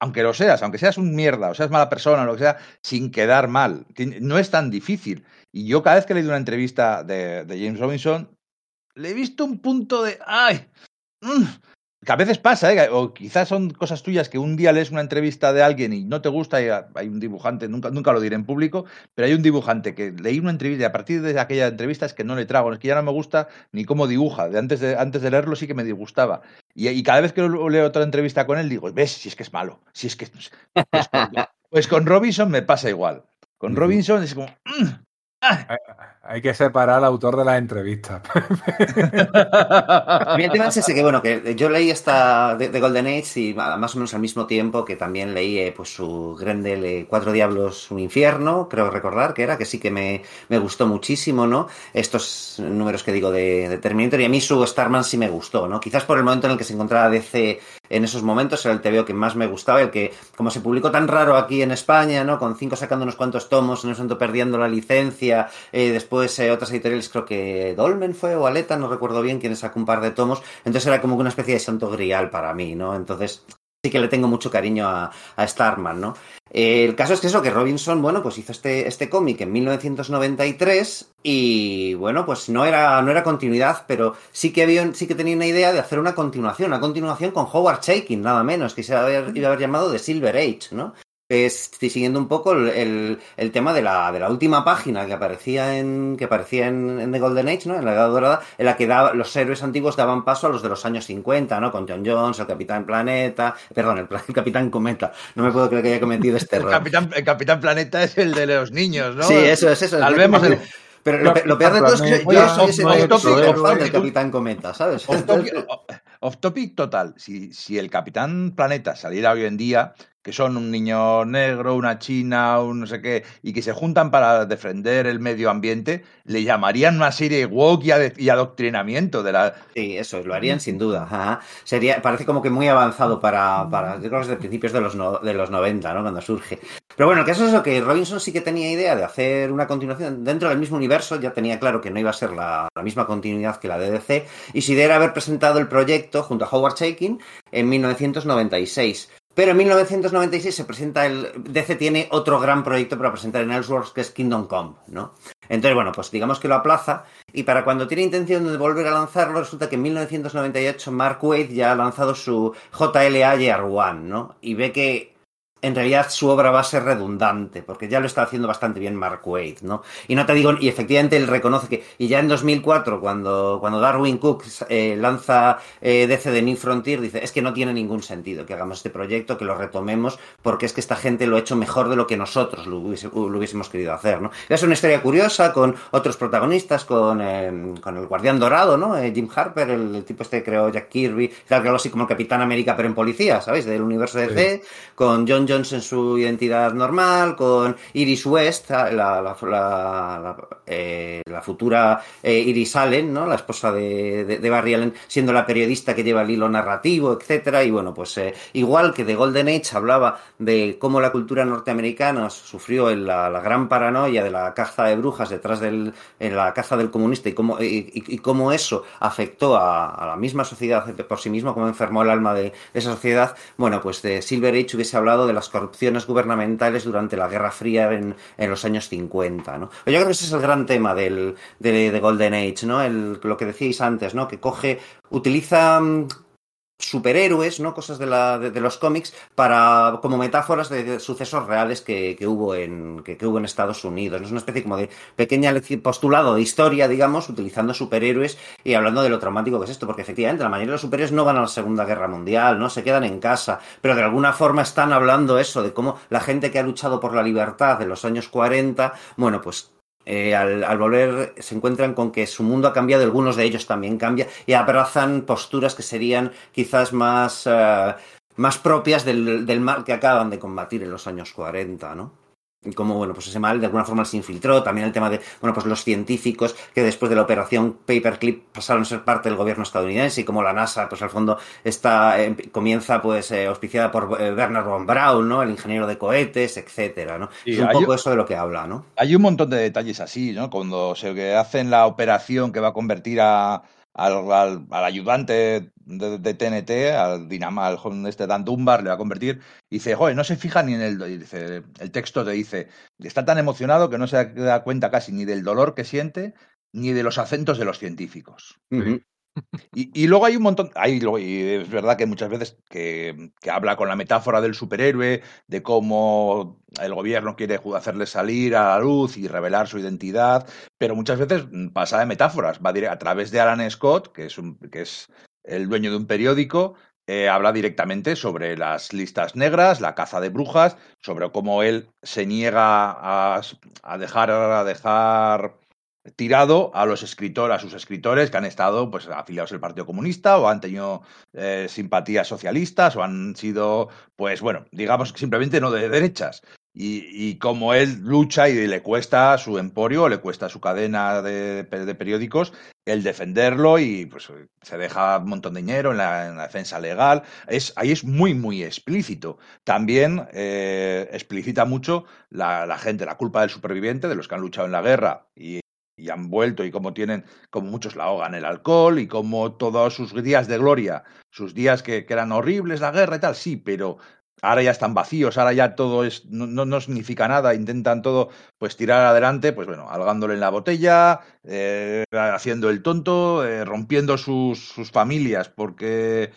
aunque lo seas, aunque seas un mierda o seas mala persona o lo que sea, sin quedar mal. No es tan difícil. Y yo cada vez que he leído una entrevista de, de James Robinson, le he visto un punto de, ay, mm", que a veces pasa, ¿eh? o quizás son cosas tuyas que un día lees una entrevista de alguien y no te gusta y hay un dibujante, nunca, nunca lo diré en público, pero hay un dibujante que leí una entrevista y a partir de aquella entrevista es que no le trago, es que ya no me gusta ni cómo dibuja, de antes de, antes de leerlo sí que me disgustaba. Y, y cada vez que leo otra entrevista con él digo, ves, si es que es malo, si es que... Pues con, pues con Robinson me pasa igual. Con. Robinson es como... "Mm, ah".
Hay, hay que separar al autor de las entrevistas. (laughs)
El tema es ese que, bueno, que yo leí esta de, de Golden Age y más o menos al mismo tiempo que también leí eh, pues su Grendel eh, Cuatro Diablos, un infierno, creo recordar que era, que sí que me, me gustó muchísimo, ¿no? Estos números que digo de, de Terminator y a mí su Starman sí me gustó, ¿no? Quizás por el momento en el que se encontraba DC en esos momentos era el TVO que más me gustaba, el que como se publicó tan raro aquí en España, ¿no? Con cinco sacando unos cuantos tomos, en ese momento perdiendo la licencia, eh, después eh, otras editoriales, creo que Dolmen fue o Aleta, no recuerdo bien, quienes sacó un par de tomos, entonces era como una especie de santo grial para mí, ¿no? Entonces sí que le tengo mucho cariño a, a Starman, ¿no? Eh, el caso es que eso, que Robinson, bueno, pues hizo este, este cómic en 1993 y, bueno, pues no era, no era continuidad, pero sí que, había, sí que tenía una idea de hacer una continuación, una continuación con Howard Chaykin, nada menos, que se iba a iba a haber llamado The Silver Age, ¿no? Es, siguiendo un poco el, el, el, tema de la, de la última página que aparecía en que aparecía en, en, The Golden Age, ¿no? En la Edad Dorada, en la que daba, los héroes antiguos daban paso a los de los años 50, ¿no? Con John Jones, el Capitán Planeta, perdón, el, el Capitán Cometa. No me puedo creer que haya cometido este (laughs) error.
El Capitán, el Capitán Planeta es el de los niños, ¿no?
Sí, eso es eso.
Salvemos el...
Pero lo, lo, peor de todo es que yo, yo soy ese fan del Capitán Cometa, ¿sabes?
Off topic, off topic total. Si, si el Capitán Planeta saliera hoy en día, que son un niño negro, una china, un no sé qué, y que se juntan para defender el medio ambiente, le llamarían una serie woke y, ad adoctrinamiento de la...
Sí, eso, lo harían sin duda. Ajá. Sería, parece como que muy avanzado para, para yo creo que desde principios de los, no, de los 90, ¿no? Cuando surge. Pero bueno, el caso es lo que Robinson sí que tenía idea de hacer una continuación dentro del mismo universo, ya tenía claro que no iba a ser la, la misma continuidad que la de DC, y si era haber presentado el proyecto junto a Howard Chaykin en 1996. Pero en 1996 se presenta el. DC tiene otro gran proyecto para presentar en Elseworlds que es Kingdom Come, ¿no? Entonces, bueno, pues digamos que lo aplaza. Y para cuando tiene intención de volver a lanzarlo, resulta que en 1998 Mark Waid ya ha lanzado su JLA Year One, ¿no? Y ve que en realidad su obra va a ser redundante, porque ya lo está haciendo bastante bien Mark Waid, ¿no? Y no te digo, y efectivamente él reconoce que, y ya en 2004, cuando, cuando Darwin Cook eh, lanza eh, DC de New Frontier, dice, es que no tiene ningún sentido que hagamos este proyecto, que lo retomemos, porque es que esta gente lo ha hecho mejor de lo que nosotros lo, hubiese, lo hubiésemos querido hacer, ¿no? Es una historia curiosa, con otros protagonistas, con, eh, con el Guardián Dorado, ¿no? Eh, Jim Harper, el, el, tipo este que creó Jack Kirby, algo así como el Capitán América, pero en policía, ¿sabéis? Del universo DC, sí. con John En su identidad normal, con Iris West, la, eh, futura eh, Iris Allen, ¿no? La esposa de, de, de, Barry Allen, siendo la periodista que lleva el hilo narrativo, etcétera. Y bueno, pues eh, igual que The Golden Age hablaba de cómo la cultura norteamericana sufrió en la, gran paranoia de la caza de brujas detrás del, en la caza del comunista y cómo, y, cómo eso afectó a, la misma sociedad por sí mismo, cómo enfermó el alma de, de esa sociedad. Bueno, pues de Silver Age hubiese hablado de las corrupciones gubernamentales durante la Guerra Fría en, en los años 50, ¿no? Yo creo que ese es el gran tema del, de, de Golden Age, ¿no? El, lo que decíais antes, ¿no? Que coge, utiliza superhéroes, ¿no? Cosas de, la, de, de, los cómics para como metáforas de, de sucesos reales que, que hubo en que, hubo en Estados Unidos. Es una especie como de pequeña postulado de historia, digamos, utilizando superhéroes y hablando de lo traumático que es esto, porque efectivamente la mayoría de los superhéroes no van a la Segunda Guerra Mundial, ¿no? Se quedan en casa, pero de alguna forma están hablando eso de cómo la gente que ha luchado por la libertad en los años 40, bueno, pues eh, al, volver se encuentran con que su mundo ha cambiado, algunos de ellos también cambia y abrazan posturas que serían quizás más, uh, más propias del, del, mal que acaban de combatir en los años 40, ¿no? Como, bueno, pues ese mal de alguna forma se infiltró, también el tema de, bueno, pues los científicos que después de la operación Paperclip pasaron a ser parte del gobierno estadounidense y como la NASA, pues al fondo está, eh, comienza pues eh, auspiciada por eh, Werner von Braun, ¿no? El ingeniero de cohetes, etcétera, ¿no? Sí, es un poco eso de lo que habla, ¿no?
Hay un montón de detalles así, ¿no? Cuando se hacen la operación que va a convertir a, al, al, al, ayudante de, TNT, al Dinama, al este Dan Dunbar, le va a convertir, y dice, joder, no se fija ni en el, dice, el texto te dice, está tan emocionado que no se da cuenta casi ni del dolor que siente, ni de los acentos de los científicos. Y, luego hay un montón, hay, y es verdad que muchas veces que, que, habla con la metáfora del superhéroe, de cómo el gobierno quiere hacerle salir a la luz y revelar su identidad, pero muchas veces pasa de metáforas, va a, a través de Alan Scott, que es, un, que es el dueño de un periódico, eh, habla directamente sobre las listas negras, la caza de brujas, sobre cómo él se niega a, a dejar, a dejar tirado a los escritores, a sus escritores que han estado pues afiliados al Partido Comunista o han tenido eh, simpatías socialistas o han sido, pues bueno, digamos simplemente no de derechas. Y, y, como él lucha y le cuesta su emporio, le cuesta su cadena de, periódicos, el defenderlo y pues se deja un montón de dinero en la, en la defensa legal. Es, ahí es muy, muy explícito. También eh, explicita mucho la gente, la culpa del superviviente, de los que han luchado en la guerra y y han vuelto y como tienen, como muchos la ahogan el alcohol y como todos sus días de gloria, sus días que, eran horribles, la guerra y tal, sí, pero ahora ya están vacíos, ahora ya todo es, no, no, significa nada, intentan todo pues tirar adelante, pues bueno, algándole en la botella, eh, haciendo el tonto, eh, rompiendo sus, sus familias, porque,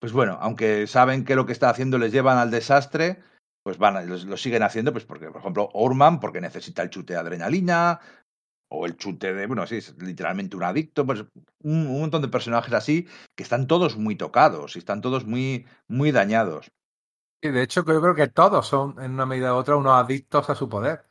pues bueno, aunque saben que lo que está haciendo les llevan al desastre, pues van, lo, siguen haciendo, pues porque, por ejemplo, Orman, porque necesita el chute de adrenalina, o el chute de, bueno, sí, es literalmente un adicto, pues un, montón de personajes así que están todos muy tocados y están todos muy, muy dañados.
Y de hecho, yo creo que todos son, en una medida u otra, unos adictos a su poder.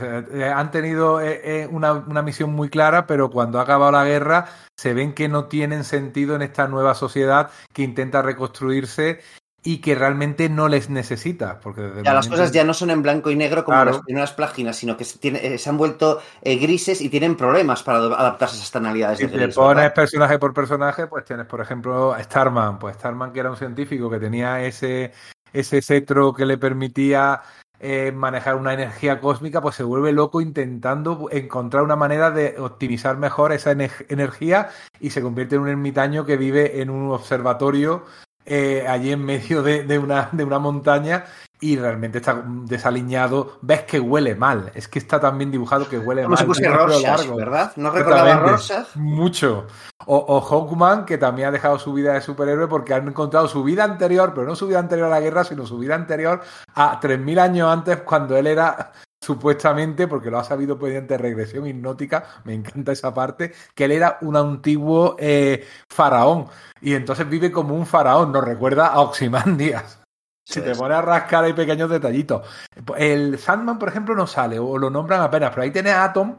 Eh, han tenido eh, eh, una, una, misión muy clara, pero cuando ha acabado la guerra se ven que no tienen sentido en esta nueva sociedad que intenta reconstruirse y que realmente no les necesita. Porque
desde ya, las cosas ya no son en blanco y negro como claro. las primeras páginas, sino que se, tiene, se han vuelto eh, grises y tienen problemas para adaptarse a esas tonalidades.
Si te pones ¿verdad? personaje por personaje, pues tienes, por ejemplo, Starman. Pues Starman, que era un científico que tenía ese, ese cetro que le permitía eh, manejar una energía cósmica, pues se vuelve loco intentando encontrar una manera de optimizar mejor esa energía y se convierte en un ermitaño que vive en un observatorio eh, allí en medio de, de, una, de una montaña y realmente está desaliñado. Ves que huele mal. Es que está también dibujado que huele
Como
mal.
Si Rorschach, ¿verdad? No recordaba Rorschach.
Mucho. O, o, Hawkman, que también ha dejado su vida de superhéroe porque han encontrado su vida anterior, pero no su vida anterior a la guerra, sino su vida anterior a 3.000 años antes, cuando él era supuestamente, porque lo ha sabido mediante regresión hipnótica, me encanta esa parte, que él era un antiguo eh, faraón y entonces vive como un faraón, nos recuerda a Oximandias. Si te pones a rascar hay pequeños detallitos. El Sandman, por ejemplo, no sale o lo nombran apenas, pero ahí tienes a Atom,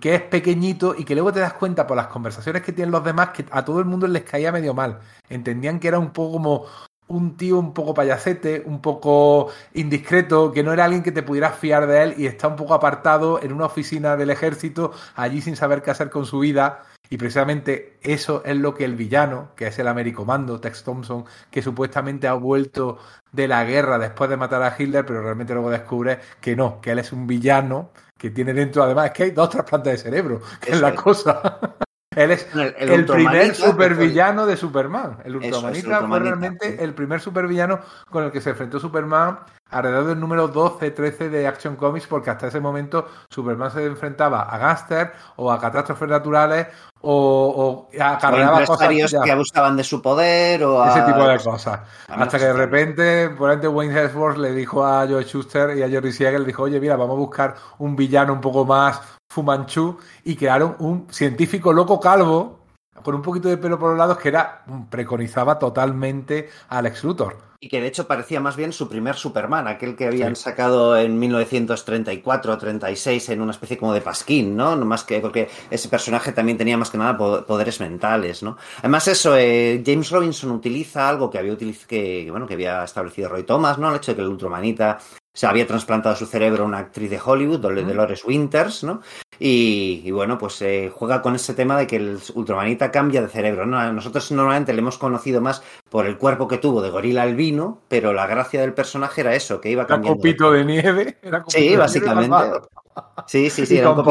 que es pequeñito y que luego te das cuenta por las conversaciones que tienen los demás que a todo el mundo les caía medio mal. Entendían que era un poco como un tío un poco payasete, un poco indiscreto, que no era alguien que te pudieras fiar de él y está un poco apartado en una oficina del ejército, allí sin saber qué hacer con su vida. Y precisamente eso es lo que el villano, que es el americomando, Tex Thompson, que supuestamente ha vuelto de la guerra después de matar a Hitler, pero realmente luego descubre que no, que él es un villano que tiene dentro, además, es que hay dos trasplantes de cerebro, que es la cosa. Él es el, primer supervillano de Superman. El Ultramanita fue realmente el primer supervillano con el que se enfrentó Superman alrededor del número 12-13 de Action Comics, porque hasta ese momento Superman se enfrentaba a gángster o a catástrofes naturales o, o
acarreaba cosas que abusaban de su poder o
ese tipo de cosas. hasta que de repente, por ejemplo, Wayne Hesworth le dijo a Joe Schuster y a Jerry Siegel, dijo, oye, mira, vamos a buscar un villano un poco más Fumanchu y crearon un científico loco calvo con un poquito de pelo por los lados que era preconizaba totalmente a Alex Luthor.
Y que de hecho parecía más bien su primer Superman, aquel que habían sacado en 1934 o 36 en una especie como de pasquín, ¿no? Más que porque ese personaje también tenía más que nada poderes mentales, ¿no? Además eso, eh, James Robinson utiliza algo que había que, bueno, que había establecido Roy Thomas, ¿no? El hecho de que el Ultramanita se había trasplantado a su cerebro una actriz de Hollywood, Dolores Winters, ¿no? Y, bueno, pues eh, juega con ese tema de que el Ultramanita cambia de cerebro. ¿no? Nosotros normalmente le hemos conocido más por el cuerpo que tuvo de gorila albino, pero la gracia del personaje era eso, que iba cambiando. (laughs)
Era copito de nieve. Era
sí, básicamente. Sí, sí, sí.
Y con,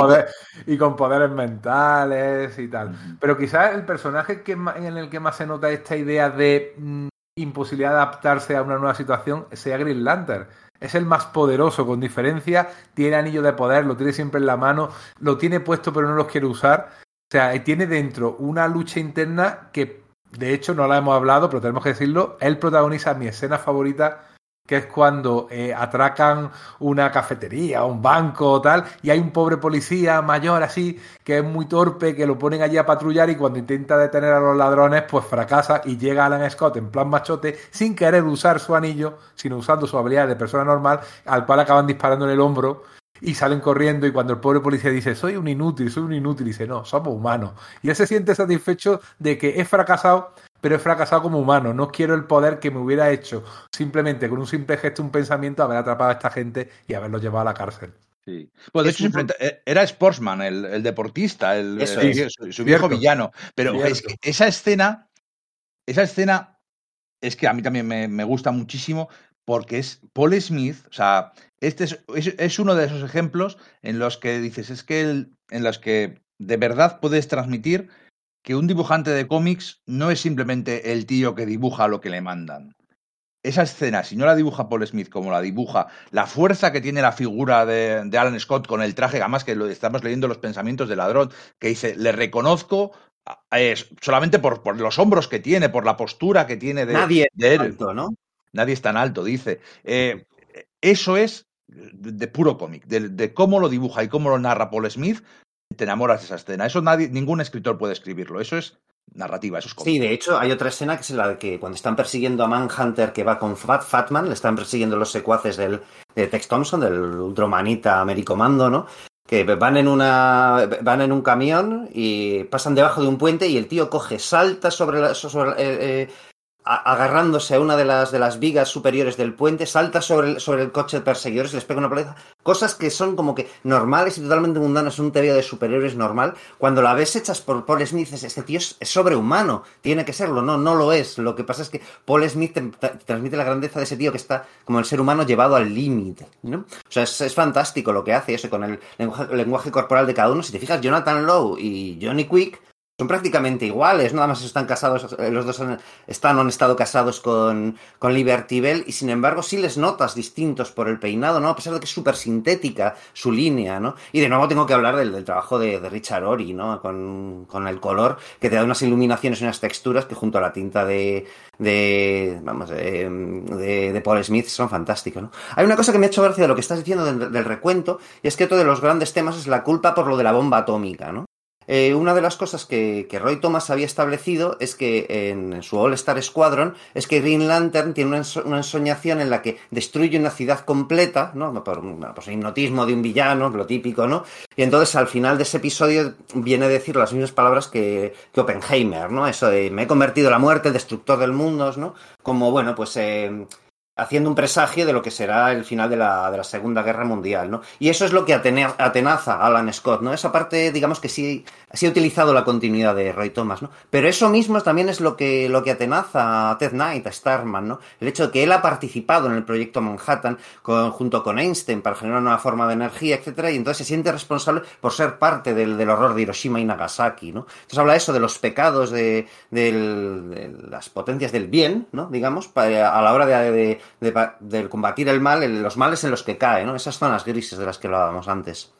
y con, poderes mentales y tal. Pero quizás el personaje que, en el que más se nota esta idea de mm, imposibilidad de adaptarse a una nueva situación sea Green Lantern es el más poderoso, con diferencia. Tiene anillo de poder, lo tiene siempre en la mano, lo tiene puesto pero no los quiere usar. O sea, tiene dentro una lucha interna que, de hecho, no la hemos hablado, pero tenemos que decirlo. Él protagoniza mi escena favorita que es cuando eh, atracan una cafetería, un banco o tal, y hay un pobre policía mayor así, que es muy torpe, que lo ponen allí a patrullar y cuando intenta detener a los ladrones, pues fracasa y llega Alan Scott en plan machote, sin querer usar su anillo, sino usando su habilidad de persona normal, al cual acaban disparando en el hombro y salen corriendo y cuando el pobre policía dice soy un inútil, soy un inútil, dice no, somos humanos. Y él se siente satisfecho de que he fracasado pero he fracasado como humano. No quiero el poder que me hubiera hecho simplemente con un simple gesto, un pensamiento, haber atrapado a esta gente y haberlo llevado a la cárcel.
Sí. Pues de hecho, eh, era Sportsman, el, deportista, el, su, viejo villano. Pero esa escena, esa escena es que a mí también me, gusta muchísimo porque es Paul Smith, o sea, este es, es, uno de esos ejemplos en los que dices, es que en los que de verdad puedes transmitir que un dibujante de cómics no es simplemente el tío que dibuja lo que le mandan. Esa escena, si no la dibuja Paul Smith como la dibuja, la fuerza que tiene la figura de, Alan Scott con el traje, además que lo estamos leyendo los pensamientos del ladrón, que dice, le reconozco solamente por, los hombros que tiene, por la postura que tiene de,
Nadie
de
él. Alto, ¿no?
Nadie es tan alto, dice. Eh, eso es de puro cómic, de, cómo lo dibuja y cómo lo narra Paul Smith, te enamoras de esa escena. Eso nadie, ningún escritor puede escribirlo. Eso es narrativa, eso es
Sí, de hecho, hay otra escena que es la de que cuando están persiguiendo a Manhunter, que va con Fat Fatman, le están persiguiendo los secuaces del, de Tex Thompson, del Ultramanita Americomando, ¿no? Que van en una. van en un camión y pasan debajo de un puente y el tío coge, salta sobre la. Sobre, eh, eh, agarrándose a una de las, de las vigas superiores del puente, salta sobre el, sobre el coche de perseguidores, les pega una paliza. Cosas que son como que normales y totalmente mundanas un TV de superhéroes normal. Cuando la ves hechas por Paul Smith, dices, este tío es, sobrehumano, tiene que serlo. No, no lo es. Lo que pasa es que Paul Smith te, transmite la grandeza de ese tío que está como el ser humano llevado al límite. ¿no? O sea, es, fantástico lo que hace eso con el lenguaje, lenguaje corporal de cada uno. Si te fijas, Jonathan Lowe y Johnny Quick son prácticamente iguales, nada más están casados, los dos han, están han estado casados con, con Liberty Bell y sin embargo sí les notas distintos por el peinado, ¿no? A pesar de que es súper sintética su línea, ¿no? Y de nuevo tengo que hablar del, trabajo de, Richard Ori, ¿no? Con, el color, que te da unas iluminaciones y unas texturas que junto a la tinta de, de vamos, de, de, Paul Smith son fantásticos, ¿no? Hay una cosa que me ha hecho gracia de lo que estás diciendo del, del recuento y es que otro de los grandes temas es la culpa por lo de la bomba atómica, ¿no? Eh, una de las cosas que, Roy Thomas había establecido es que en, su All Star Squadron es que Green Lantern tiene una, una ensoñación en la que destruye una ciudad completa, ¿no? Por, pues, hipnotismo de un villano, lo típico, ¿no? Y entonces al final de ese episodio viene a decir las mismas palabras que, que Oppenheimer, ¿no? Eso de me he convertido en la muerte, destructor del mundo, ¿no? Como, bueno, pues eh, haciendo un presagio de lo que será el final de la, de la Segunda Guerra Mundial, ¿no? Y eso es lo que atenaza a Alan Scott, ¿no? Esa parte, digamos que sí, sí ha utilizado la continuidad de Roy Thomas, ¿no? Pero eso mismo también es lo que, lo que atenaza a Ted Knight, a Starman, ¿no? El hecho de que él ha participado en el proyecto Manhattan junto con Einstein para generar una forma de energía, etcétera, y entonces se siente responsable por ser parte del, del horror de Hiroshima y Nagasaki, ¿no? Entonces habla eso de los pecados de, de, de las potencias del bien, ¿no? Digamos, para, a la hora de, de de, de, combatir el mal, los males en los que cae, ¿no? Esas zonas grises de las que hablábamos antes.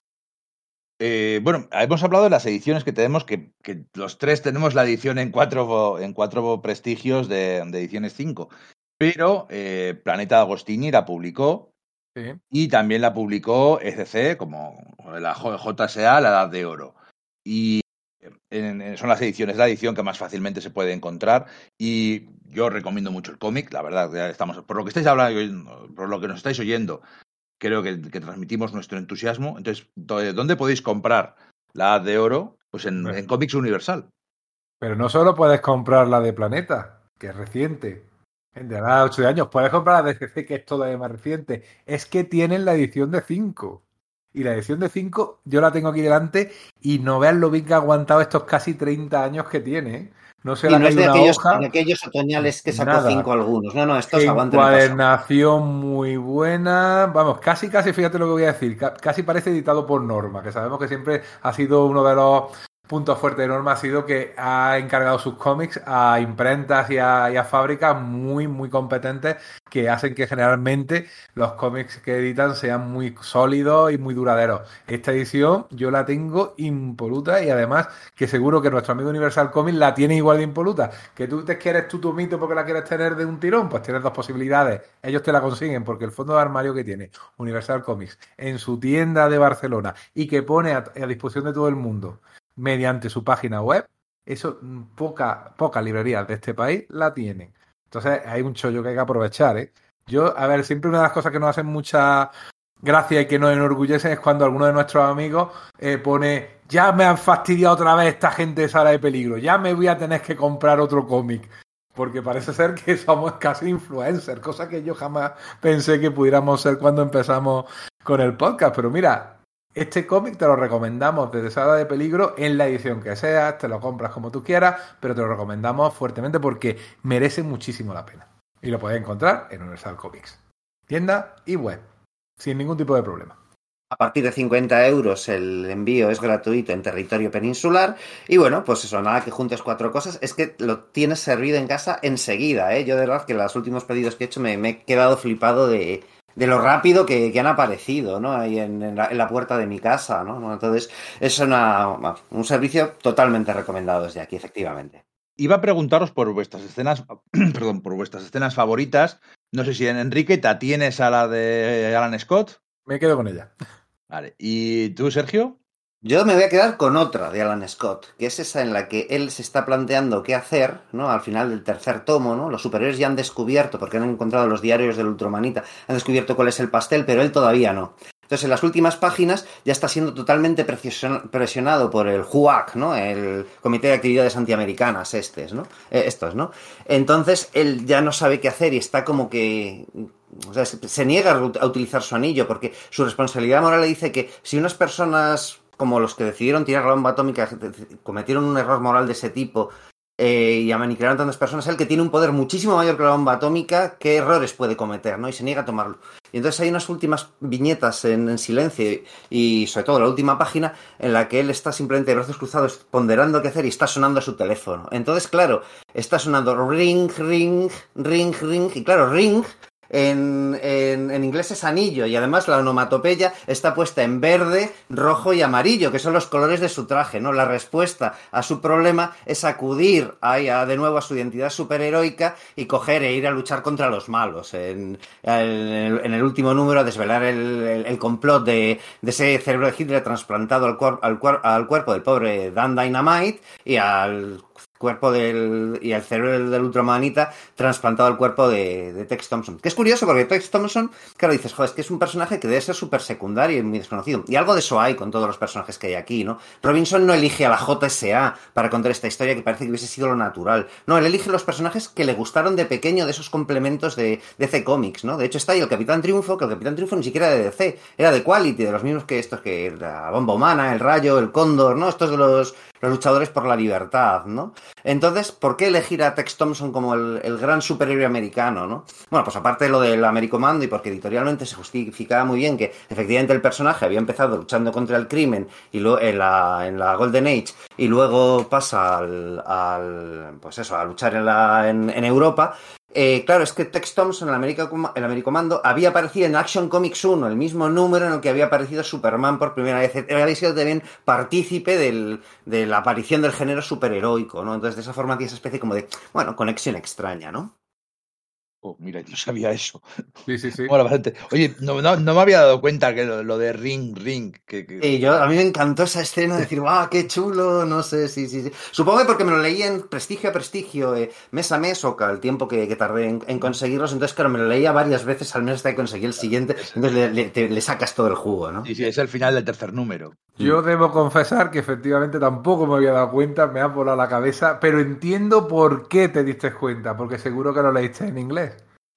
Eh, bueno, hemos hablado de las ediciones que tenemos, que, que, los tres tenemos la edición en cuatro, en cuatro prestigios de, de ediciones 5, pero eh, Planeta Agostini la publicó sí. y también la publicó ECC, como la JSA, la Edad de Oro. Y en, en, son las ediciones, la edición que más fácilmente se puede encontrar y yo recomiendo mucho el cómic, la verdad, ya estamos, por lo que estáis hablando, por lo que nos estáis oyendo, creo que, que transmitimos nuestro entusiasmo. Entonces, ¿dónde podéis comprar la de oro? Pues en, en Cómics Universal.
Pero no solo puedes comprar la de Planeta, que es reciente, de edad 8 años, puedes comprar la de DC, que es todavía más reciente. Es que tienen la edición de 5. Y la edición de 5 yo la tengo aquí delante y no vean lo bien que ha aguantado estos casi 30 años que tiene. ¿eh? No se
y no es de aquellos, hoja, de aquellos otoñales que sacó 5 algunos. No, no, estos aguantan.
Encuadernación muy buena. Vamos, casi, casi, fíjate lo que voy a decir. Casi parece editado por Norma, que sabemos que siempre ha sido uno de los punto fuerte de Norma ha sido que ha encargado sus cómics a imprentas y a, fábricas muy, muy competentes que hacen que generalmente los cómics que editan sean muy sólidos y muy duraderos. Esta edición yo la tengo impoluta y además que seguro que nuestro amigo Universal Comics la tiene igual de impoluta. Que tú te quieres tu tumito porque la quieres tener de un tirón, pues tienes dos posibilidades. Ellos te la consiguen porque el fondo de armario que tiene Universal Comics en su tienda de Barcelona y que pone a disposición de todo el mundo mediante su página web. Eso poca, poca librerías de este país la tienen. Entonces hay un chollo que hay que aprovechar. ¿eh? Yo, a ver, siempre una de las cosas que nos hacen mucha gracia y que nos enorgullecen es cuando alguno de nuestros amigos eh, pone ya me han fastidiado otra vez esta gente de sala de peligro, ya me voy a tener que comprar otro cómic. Porque parece ser que (laughs) somos casi influencers, cosa que yo jamás pensé que pudiéramos ser cuando empezamos con el podcast. Pero mira, este cómic te lo recomendamos desde Sala de Peligro en la edición que sea, te lo compras como tú quieras, pero te lo recomendamos fuertemente porque merece muchísimo la pena. Y lo puedes encontrar en Universal Comics, tienda y web, sin ningún tipo de problema.
A partir de 50 euros el envío es gratuito en territorio peninsular. Y bueno, pues eso, nada que juntes cuatro cosas. Es que lo tienes servido en casa enseguida, ¿eh? Yo de verdad que los últimos pedidos que he hecho me he quedado flipado de, de lo rápido que, que, han aparecido, ¿no? Ahí en, en, la, en, la, puerta de mi casa, ¿no? Entonces, es una, un servicio totalmente recomendado desde aquí, efectivamente.
Iba a preguntaros por vuestras escenas, (clears throat) perdón, por vuestras escenas favoritas. No sé si en Enrique te tienes a la de Alan Scott.
Me quedo con ella.
Vale. ¿Y tú, Sergio?
Yo me voy a quedar con otra de Alan Scott, que es esa en la que él se está planteando qué hacer, ¿no? Al final del tercer tomo, ¿no? Los superiores ya han descubierto, porque han encontrado los diarios del Ultramanita, han descubierto cuál es el pastel, pero él todavía no. Entonces, en las últimas páginas ya está siendo totalmente presionado por el JUAC, ¿no? El Comité de Actividades Antiamericanas, estos, ¿no? Eh, estos, ¿no? Entonces, él ya no sabe qué hacer y está como que o sea, se niega a utilizar su anillo porque su responsabilidad moral le dice que si unas personas como los que decidieron tirar la bomba atómica cometieron un error moral de ese tipo eh, y aniquilaron tantas personas, él que tiene un poder muchísimo mayor que la bomba atómica, ¿qué errores puede cometer? ¿no? Y se niega a tomarlo. Y entonces hay unas últimas viñetas en, en, silencio y sobre todo la última página en la que él está simplemente de brazos cruzados ponderando qué hacer y está sonando su teléfono. Entonces, claro, está sonando ring, ring, ring, ring y claro, ring en, en, en, inglés es anillo y además la onomatopeya está puesta en verde, rojo y amarillo, que son los colores de su traje, ¿no? La respuesta a su problema es acudir a, a, de nuevo a su identidad superheroica y coger e ir a luchar contra los malos. En, en, el último número a desvelar el, el, el complot de, de, ese cerebro de Hitler trasplantado al, cuer, al, cuer, al cuerpo del pobre Dan Dynamite y al cuerpo del, y el cerebro del Ultramanita trasplantado al cuerpo de, de, Tex Thompson. Que es curioso porque Tex Thompson, claro, dices, joder, es que es un personaje que debe ser súper secundario y muy desconocido. Y algo de eso hay con todos los personajes que hay aquí, ¿no? Robinson no elige a la JSA para contar esta historia que parece que hubiese sido lo natural. No, él elige los personajes que le gustaron de pequeño de esos complementos de DC Comics, ¿no? De hecho está ahí el Capitán Triunfo, que el Capitán Triunfo ni siquiera era de DC, era de Quality, de los mismos que estos que la Bomba Humana, el Rayo, el Cóndor, ¿no? Estos de los los luchadores por la libertad, ¿no? Entonces, ¿por qué elegir a Tex Thompson como el, el, gran superhéroe americano, ¿no? Bueno, pues aparte de lo del Americomando y porque editorialmente se justificaba muy bien que efectivamente el personaje había empezado luchando contra el crimen y luego en la, en la Golden Age y luego pasa al, al pues eso, a luchar en, la, en, en Europa, eh, claro, es que Tex Thompson, el, América, el Americomando, había aparecido en Action Comics 1, el mismo número en el que había aparecido Superman por primera vez. Había sido también partícipe del, de la aparición del género superheroico, ¿no? Entonces, de esa forma, tiene esa especie como de, bueno, conexión extraña, ¿no?
Oh, mira, yo sabía eso.
Sí, sí, sí.
Bueno, bastante. Oye, no, no, no, me había dado cuenta que lo, lo de Ring, Ring. Que, que...
Sí, yo, a mí me encantó esa escena de decir, (laughs) ¡ah, qué chulo! No sé, sí, sí, sí. Supongo que porque me lo leí en prestigio a prestigio, eh, mes a mes, o el tiempo que, que tardé en, en, conseguirlos. Entonces, claro, me lo leía varias veces al mes hasta que conseguí el siguiente. Entonces le, le, te, le sacas todo el jugo, ¿no?
Sí, sí, es el final del tercer número.
Yo debo confesar que efectivamente tampoco me había dado cuenta, me ha volado la cabeza, pero entiendo por qué te diste cuenta, porque seguro que lo leíste en inglés.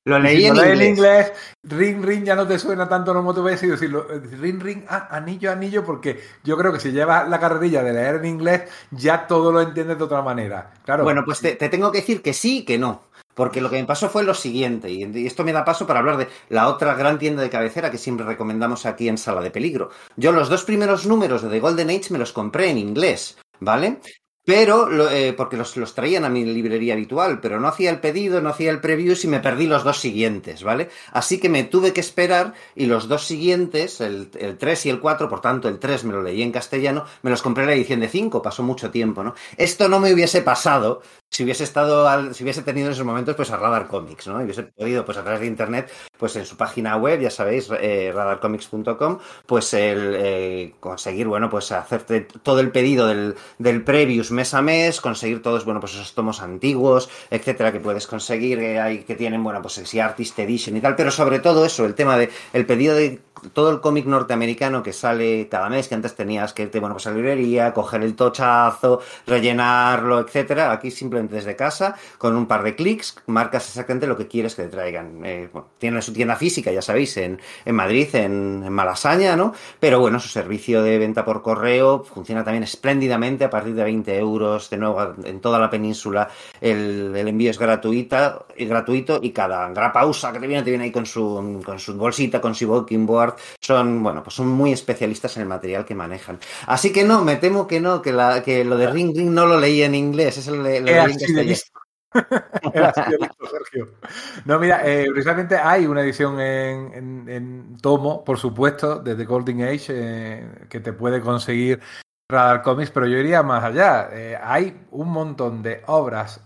Lo leí
si
en,
inglés.
inglés.
en inglés. Ring, ring ya no te suena tanto no te voy a decir, decirlo. Ring, ring, ah, anillo, anillo, porque yo creo que si llevas la carrerilla de leer en inglés, ya todo lo entiendes de otra manera. Claro.
Bueno, pues te, te tengo que decir que sí y que no. Porque lo que me pasó fue lo siguiente, y esto me da paso para hablar de la otra gran tienda de cabecera que siempre recomendamos aquí en Sala de Peligro. Yo los dos primeros números de The Golden Age me los compré en inglés, ¿vale? Pero, eh, porque los, los, traían a mi librería habitual, pero no hacía el pedido, no hacía el preview y me perdí los dos siguientes, ¿vale? Así que me tuve que esperar y los dos siguientes, el, el 3 y el 4, por tanto el 3 me lo leí en castellano, me los compré en la edición de 5, pasó mucho tiempo, ¿no? Esto no me hubiese pasado si hubiese estado, al, si hubiese tenido en esos momentos, pues a Radar Comics, ¿no? Y hubiese podido, pues a través de internet, pues en su página web, ya sabéis, eh, radarcomics.com, pues el eh, conseguir, bueno, pues hacerte todo el pedido del, del previous mes a mes, conseguir todos, bueno, pues esos tomos antiguos, etcétera, que puedes conseguir, eh, hay, que tienen, bueno, pues si Artist Edition y tal, pero sobre todo eso, el tema de el pedido de todo el cómic norteamericano que sale cada mes, que antes tenías que irte, bueno, pues a la librería, coger el tochazo, rellenarlo, etcétera, aquí simplemente desde casa, con un par de clics, marcas exactamente lo que quieres que te traigan. Eh, tienen su tienda física, ya sabéis, en, en Madrid, en, Malasaña, ¿no? Pero bueno, su servicio de venta por correo funciona también espléndidamente a partir de 20 euros, de nuevo, en toda la península el, envío es gratuita, gratuito y cada grapausa que te viene, te viene ahí con su, con su bolsita, con su walking board, son, bueno, pues son muy especialistas en el material que manejan. Así que no, me temo que no, que, la, que lo de Ring Ring no lo leí en inglés, es el, lo leí en castellano.
Sergio. No, mira, eh, precisamente hay una edición en, en, en, tomo, por supuesto, de The Golden Age, eh, que te puede conseguir Radar Comics, pero yo iría más allá. Eh, hay un montón de obras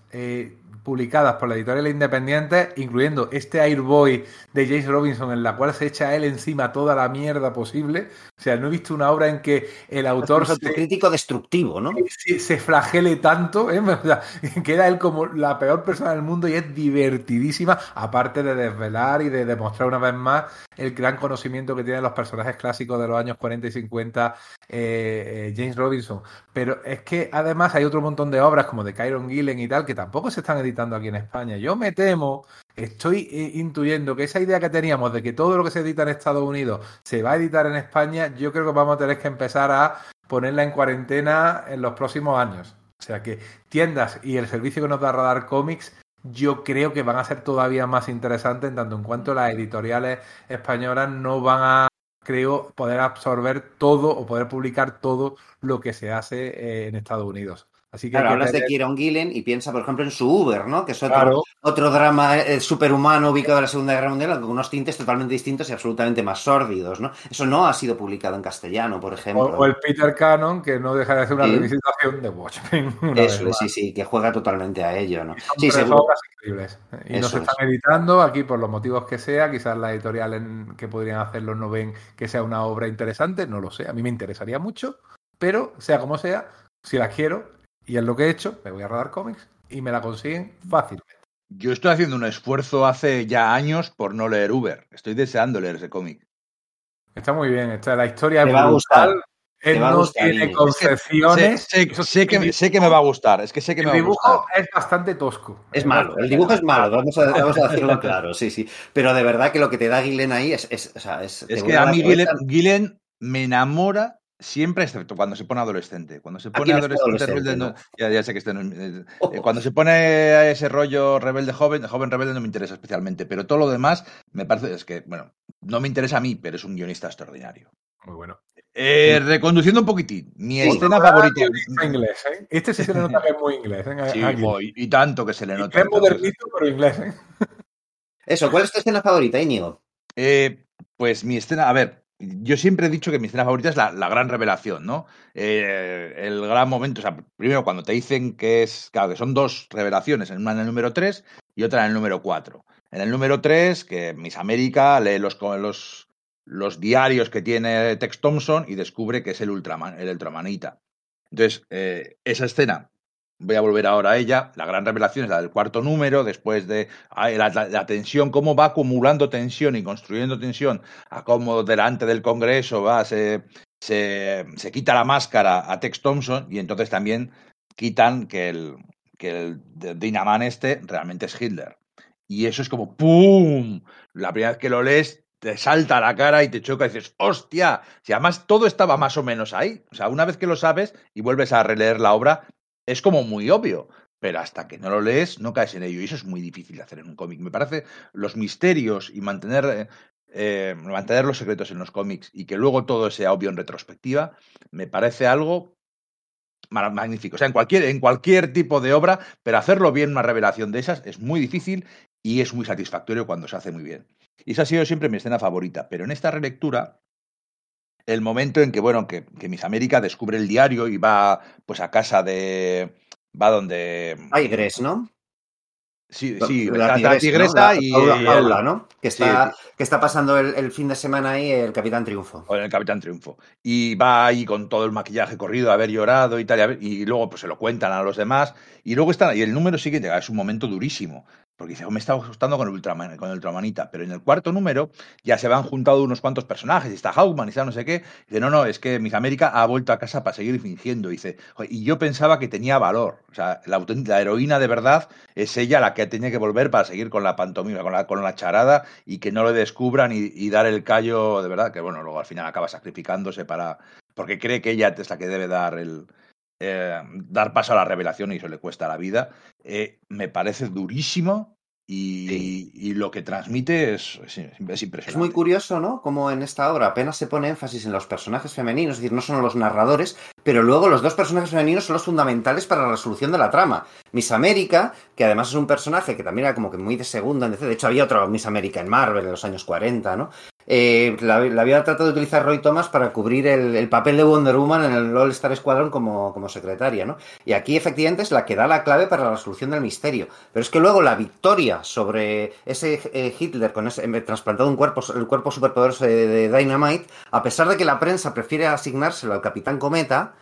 publicadas por la editorial independiente, incluyendo este Airboy de James Robinson, en la cual se echa a él encima toda la mierda posible. O sea, no he visto una obra en que el autor.
Es un se, crítico destructivo, ¿no?
Se, se flagele tanto, ¿eh? (laughs) o sea, queda él como la peor persona del mundo y es divertidísima, aparte de desvelar y de demostrar una vez más el gran conocimiento que tienen los personajes clásicos de los años 40 y 50, eh, eh, James Robinson. Pero es que además hay otro montón de obras como de Kyron Gillen y tal que tampoco se están editando aquí en España. Yo me temo, estoy eh, intuyendo que esa idea que teníamos de que todo lo que se edita en Estados Unidos se va a editar en España, yo creo que vamos a tener que empezar a ponerla en cuarentena en los próximos años. O sea que tiendas y el servicio que nos da Radar Comics yo creo que van a ser todavía más interesantes en tanto en cuanto las editoriales españolas no van a creo poder absorber todo o poder publicar todo lo que se hace eh, en Estados Unidos. Así que
claro, hablas de
tener-
Kieron Gillen y piensa, por ejemplo, en su Uber, ¿no? Que es otro, otro drama eh, superhumano ubicado en la Segunda Guerra Mundial con unos tintes totalmente distintos y absolutamente más sórdidos, ¿no? Eso no ha sido publicado en castellano, por ejemplo.
o el Peter Cannon, que no deja de ser una
Sí.
revisitación de Watchmen. (laughs)
Eso, sí, sí, que juega totalmente a ello, ¿no? Sí, seguro.
obras increíbles. Y no
Eso
se
es.
están editando aquí por los motivos que sea. Quizás la editorial en que podrían hacerlo no ven que sea una obra interesante. No lo sé. A mí me interesaría mucho. Pero, sea como sea, si la quiero y es lo que he hecho, me voy a rodar cómics y me la consiguen fácilmente.
Yo estoy haciendo un esfuerzo hace ya años por no leer Uber. Estoy deseando leer ese cómic.
Está muy bien. Está, la historia
Te
es
va a
brutal.
gustar.
Él no
gustar,
tiene.
Sé,
concepciones.
sé- sé
sí,
que, sé que me va a gustar. Es que sé que me
El
va a
dibujo
gustar.
es bastante tosco.
Es malo, el dibujo es malo, vamos a, vamos a decirlo (laughs) claro, sí, sí. Pero de verdad que lo que te da Gillen ahí es. Es, o sea, es, te
Es que a mí Gillen me enamora siempre, excepto cuando se pone adolescente. Cuando se pone
es
adolescente,
adolescente,
rebelde,
no?
no- ya, ya sé que este no- eh, (laughs) eh, cuando se pone a ese rollo rebelde joven, joven rebelde no me interesa especialmente, pero todo lo demás me parece, es que, bueno, no me interesa a mí, pero es un guionista extraordinario.
Muy bueno.
Eh, reconduciendo un poquitín, mi
Sí.
escena favorita.
Inglés, ¿eh? Este sí se le nota que es muy inglés. ¿eh?
Sí, y, y tanto que se le nota. Entonces.
modernito, pero inglés. ¿eh?
Eso, ¿cuál es tu escena favorita, Íñigo?
Eh, pues mi escena, a ver, yo siempre he dicho que mi escena favorita es la, la gran revelación, ¿no? Eh, el gran momento, o sea, primero cuando te dicen que es, claro, que son dos revelaciones, una en el número 3 y otra en el número 4. En el número 3, que Miss América lee los, los, los diarios que tiene Tex Thompson y descubre que es el, Ultraman, el Ultramanita. Entonces, eh, esa escena voy a volver ahora a ella. La gran revelación es la del cuarto número, después de ah, la, tensión, cómo va acumulando tensión y construyendo tensión, a cómo delante del Congreso va, se, se, se quita la máscara a Tex Thompson y entonces también quitan que el, que el este realmente es Hitler. Y eso es como ¡pum! La primera vez que lo lees te salta a la cara y te choca y dices, ¡hostia! Si además todo estaba más o menos ahí. O sea, una vez que lo sabes y vuelves a releer la obra, es como muy obvio. Pero hasta que no lo lees, no caes en ello. Y eso es muy difícil de hacer en un cómic. Me parece los misterios y mantener, eh, eh, mantener los secretos en los cómics y que luego todo sea obvio en retrospectiva, me parece algo magnífico. O sea, en cualquier, en cualquier tipo de obra, pero hacerlo bien, una revelación de esas, es muy difícil y es muy satisfactorio cuando se hace muy bien. Y esa ha sido siempre mi escena favorita. Pero en esta relectura, el momento en que, bueno, que, que Miss América descubre el diario y va pues a casa de. va donde.
Aigres, ¿no?
Sí, sí,
La
tigresa
¿no?
Y.
Paula, ¿no? Que
Sí,
está, que está pasando el, el fin de semana ahí el Capitán Triunfo.
o el Capitán Triunfo. Y va ahí con todo el maquillaje corrido, haber llorado y tal, y, haber- y luego pues se lo cuentan a los demás. Y luego están, y el número siguiente, es un momento durísimo, porque dice, "Oh, me está gustando con el, con el Ultramanita. Pero en el cuarto número ya se van juntado unos cuantos personajes, y está Hawkman, y está no sé qué. Y dice, no, no, es que Miss América ha vuelto a casa para seguir fingiendo. Y dice, "Joder, y yo pensaba que tenía valor. O sea, la, heroína de verdad es ella la que tiene que volver para seguir con la pantomima, con la, con la charada y que no lo descubran y dar el callo de verdad, que bueno, luego al final acaba sacrificándose para. porque cree que ella es la que debe dar el. Eh, dar paso a la revelación y eso le cuesta la vida. Eh, me parece durísimo y,
Sí.
y lo que transmite es, es, es impresionante.
Es muy curioso, ¿no? Como en esta obra apenas se pone énfasis en los personajes femeninos, es decir, no son los narradores, pero luego los dos personajes femeninos son los fundamentales para la resolución de la trama. Miss América, que además es un personaje que también era como que muy de segunda, de hecho había otra Miss América en Marvel en los años 40, ¿no? Eh, la, la había tratado de utilizar Roy Thomas para cubrir el, el papel de Wonder Woman en el All Star Squadron como, como secretaria, ¿no? Y aquí efectivamente es la que da la clave para la resolución del misterio. Pero es que luego la victoria sobre ese eh, Hitler con ese eh, trasplantado un cuerpo, el cuerpo superpoderoso de, de Dynamite, a pesar de que la prensa prefiere asignárselo al Capitán Cometa,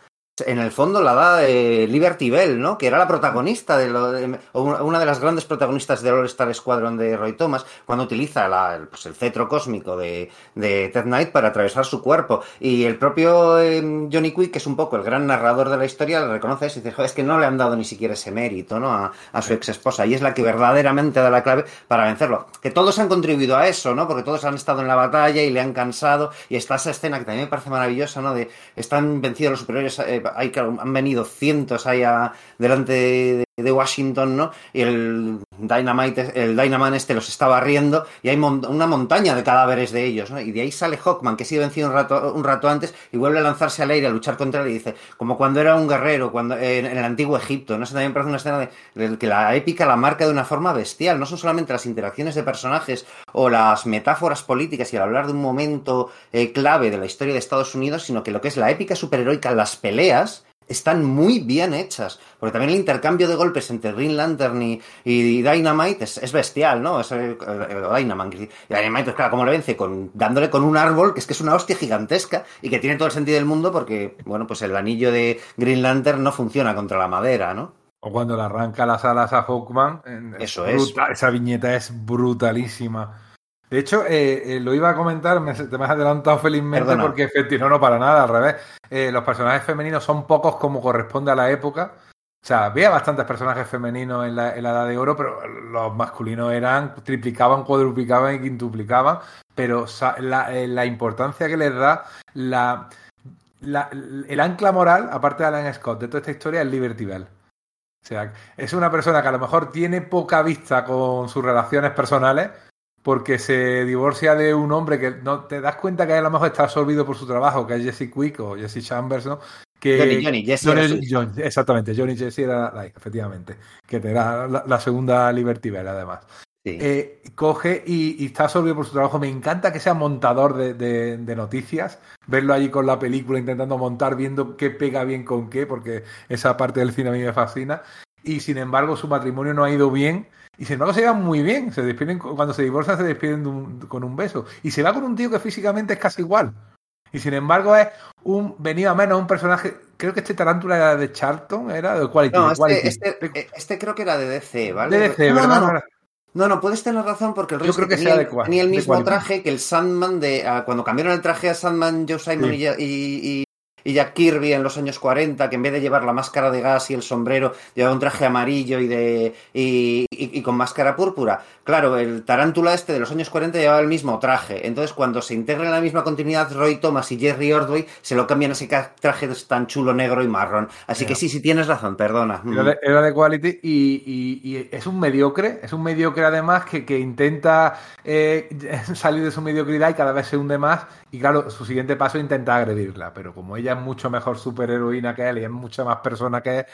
en el fondo la da eh, Liberty Bell, ¿no? Que era la protagonista de, lo, de- una de las grandes protagonistas del All Star Squadron de Roy Thomas, cuando utiliza la- el, pues el cetro cósmico de, de Ted Knight para atravesar su cuerpo. Y el propio eh, Johnny Quick, que es un poco el gran narrador de la historia, le reconoce eso y dice, "Jo, es que no le han dado ni siquiera ese mérito, ¿no? A, a su ex esposa. Y es la que verdaderamente da la clave para vencerlo. Que todos han contribuido a eso, ¿no? Porque todos han estado en la batalla y le han cansado. Y está esa escena que también me parece maravillosa, ¿no? De están vencidos los superiores, eh, hay, claro, han venido cientos ahí a- delante de de Washington, ¿no? Y el Dynamite, el Dynaman este los está barriendo y hay una montaña de cadáveres de ellos, ¿no? Y de ahí sale Hawkman, que ha sido vencido un rato, un rato antes y vuelve a lanzarse al aire a luchar contra él y dice, como cuando era un guerrero, cuando en, en el antiguo Egipto, ¿no? Eso también parece una escena de, de, que la épica la marca de una forma bestial, no son solamente las interacciones de personajes o las metáforas políticas y al hablar de un momento eh, clave de la historia de Estados Unidos, sino que lo que es la épica superheroica, las peleas, están muy bien hechas. Porque también el intercambio de golpes entre Green Lantern y, y Dynamite es, es, bestial, ¿no? Es el, el, Dynamite. Y Dynamite, pues claro, como le vence? Con, dándole con un árbol, que es que es una hostia gigantesca y que tiene todo el sentido del mundo porque, bueno, pues el anillo de Green Lantern no funciona contra la madera, ¿no?
O cuando le arranca las alas a Hawkman.
Eso es.
Brutal, esa viñeta es brutalísima. De hecho, eh, eh, lo iba a comentar, me, te me has adelantado felizmente
Perdona.
porque efectivamente, no, no, para nada, al revés. Eh, los personajes femeninos son pocos como corresponde a la época. O sea, había bastantes personajes femeninos en la, en la Edad de Oro, pero los masculinos eran, triplicaban, cuadruplicaban y quintuplicaban. Pero la, la importancia que les da la, la, el ancla moral, aparte de Alan Scott, de toda esta historia, es Liberty Bell. O sea, es una persona que a lo mejor tiene poca vista con sus relaciones personales, porque se divorcia de un hombre que no te das cuenta que a lo mejor está absorbido por su trabajo, que es Jesse Quick o Jesse Chambers, ¿no? Que,
Johnny, Johnny, Jesse.
Johnny, John, exactamente, Johnny Jesse era la efectivamente, que te da la, la segunda Liberty Bell, además. Sí. Eh, coge y, y, está absorbido por su trabajo. Me encanta que sea montador de, de, de, noticias, verlo allí con la película intentando montar, viendo qué pega bien con qué, porque esa parte del cine a mí me fascina. Y sin embargo, su matrimonio no ha ido bien. Y sin embargo se llevan muy bien, se despiden, cuando se divorcian se despiden un, con un beso. Y se va con un tío que físicamente es casi igual. Y sin embargo es un venido a menos un personaje, creo que este tarántula era de Charlton, era de Quality.
No,
de
este,
Quality.
Este, este, creo que era de DC, ¿vale?
De DC,
no,
¿verdad?
No, no, no, no, puedes tener razón porque el
Yo creo que,
tenía,
sea de,
tenía el mismo
de
traje que el Sandman de uh, cuando cambiaron el traje a Sandman, Joe Simon sí. y, y, y Jack Kirby en los años 40, que en vez de llevar la máscara de gas y el sombrero, llevaba un traje amarillo y, de, y, con máscara púrpura. Claro, el tarántula este de los años 40 llevaba el mismo traje. Entonces, cuando se integra en la misma continuidad Roy Thomas y Jerry Ordway, se lo cambian a ese traje tan chulo negro y marrón. Así que sí, sí tienes razón, perdona.
Era de, era de Quality y, y, es un mediocre, es un mediocre además que, que intenta eh, (laughs) salir de su mediocridad y cada vez se hunde más. Y claro, su siguiente paso es intentar agredirla, pero como ella es mucho mejor superheroína que él y es mucha más persona que él,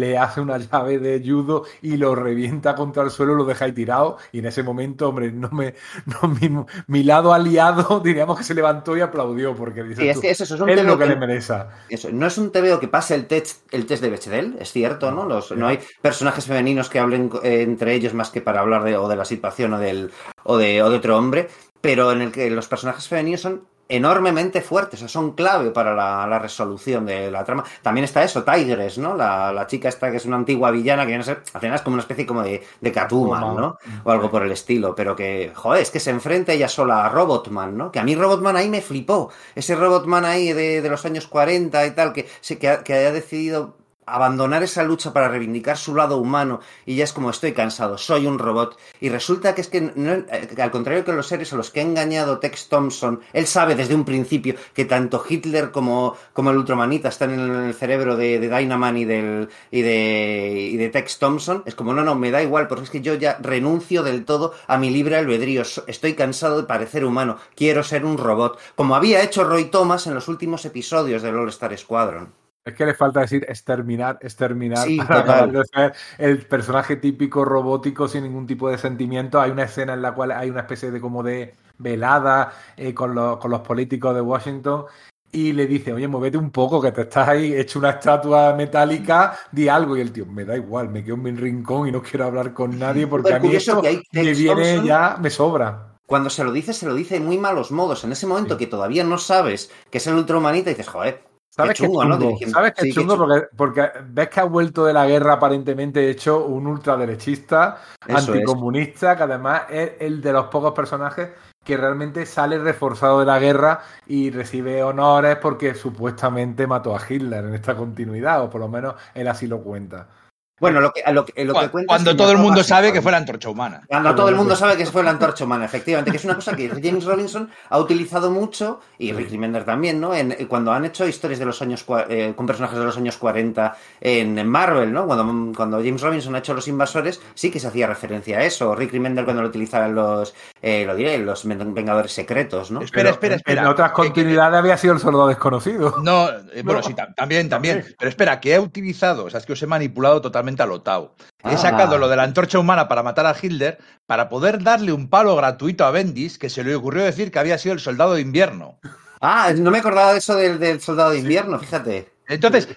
le hace una llave de judo y lo revienta contra el suelo, lo deja ahí tirado y en ese momento, hombre, no me, no, mi, mi lado aliado, (laughs) diríamos que se levantó y aplaudió porque dice,
sí, es que eso, eso es, un
lo que, que, le merece.
Eso, no es un TVO que pase el test, el test de Bechdel, es cierto, ¿no? Los, no hay personajes femeninos que hablen eh, entre ellos más que para hablar de, o de la situación o, del, o, de, o de otro hombre, pero en el que los personajes femeninos son enormemente fuertes, o sea, son clave para la, la, resolución de la trama. También está eso, Tigres, ¿no? La, la, chica esta que es una antigua villana, que viene a ser, al final es como una especie como de, de Catwoman, ¿no? O algo por el estilo, pero que, joder, es que se enfrenta ella sola a Robotman, ¿no? Que a mí Robotman ahí me flipó. Ese Robotman ahí de, de los años 40 y tal, que, que, ha, que haya decidido abandonar esa lucha para reivindicar su lado humano y ya es como estoy cansado, soy un robot. Y resulta que es que, no, eh, al contrario que los seres a los que ha engañado Tex Thompson, él sabe desde un principio que tanto Hitler como, como el Ultramanita están en el cerebro de, de Dynaman y, del, de, y de Tex Thompson. Es como, no, no, me da igual, porque es que yo ya renuncio del todo a mi libre albedrío. Estoy cansado de parecer humano, quiero ser un robot, como había hecho Roy Thomas en los últimos episodios del All Star Squadron.
Es que le falta decir exterminar, exterminar
sí,
para de ser (laughs) el personaje típico robótico sin ningún tipo de sentimiento. Hay una escena en la cual hay una especie de como de velada eh, con, los, con los políticos de Washington y le dice, oye, muévete un poco, que te estás ahí hecho una estatua metálica, di algo. Y el tío, me da igual, me quedo en mi rincón y no quiero hablar con nadie porque a mí esto me viene ya, me sobra.
Cuando se lo dice, se lo dice en muy malos modos. En ese momento sí. que todavía no sabes que es el ultrahumanita, dices, joder,
¿Sabes qué chungo, chungo, ¿no? ¿Sabes qué sí, chungo? Porque, porque, ves que ha vuelto de la guerra aparentemente hecho un ultraderechista, Eso anticomunista, es. que además es el de los pocos personajes que realmente sale reforzado de la guerra y recibe honores porque supuestamente mató a Hitler en esta continuidad, o por lo menos él así lo cuenta.
Bueno, lo que, lo que, lo que cuenta
Cuando todo el mundo sabe que fue la antorcha humana.
Cuando todo el mundo sabe que fue la antorcha humana, efectivamente, que es una cosa que James Robinson ha utilizado mucho, y Rick Remender también, ¿no? En, cuando han hecho historias de los años eh, con personajes de los años 40 en, Marvel, ¿no? Cuando, cuando James Robinson ha hecho Los Invasores, sí que se hacía referencia a eso. Rick Remender cuando lo utilizaban los, eh, lo diré, los Vengadores Secretos, ¿no?
Espera, espera, espera.
En otras continuidades había sido el soldado desconocido.
No, eh, bueno, sí, también, también. Pero espera, que he utilizado, o sea, es que os he manipulado totalmente He sacado lo de la antorcha humana para matar a Hitler para poder darle un palo gratuito a Bendis que se le ocurrió decir que había sido el soldado de invierno.
Ah, no me acordaba de eso del, soldado de invierno, fíjate.
Entonces,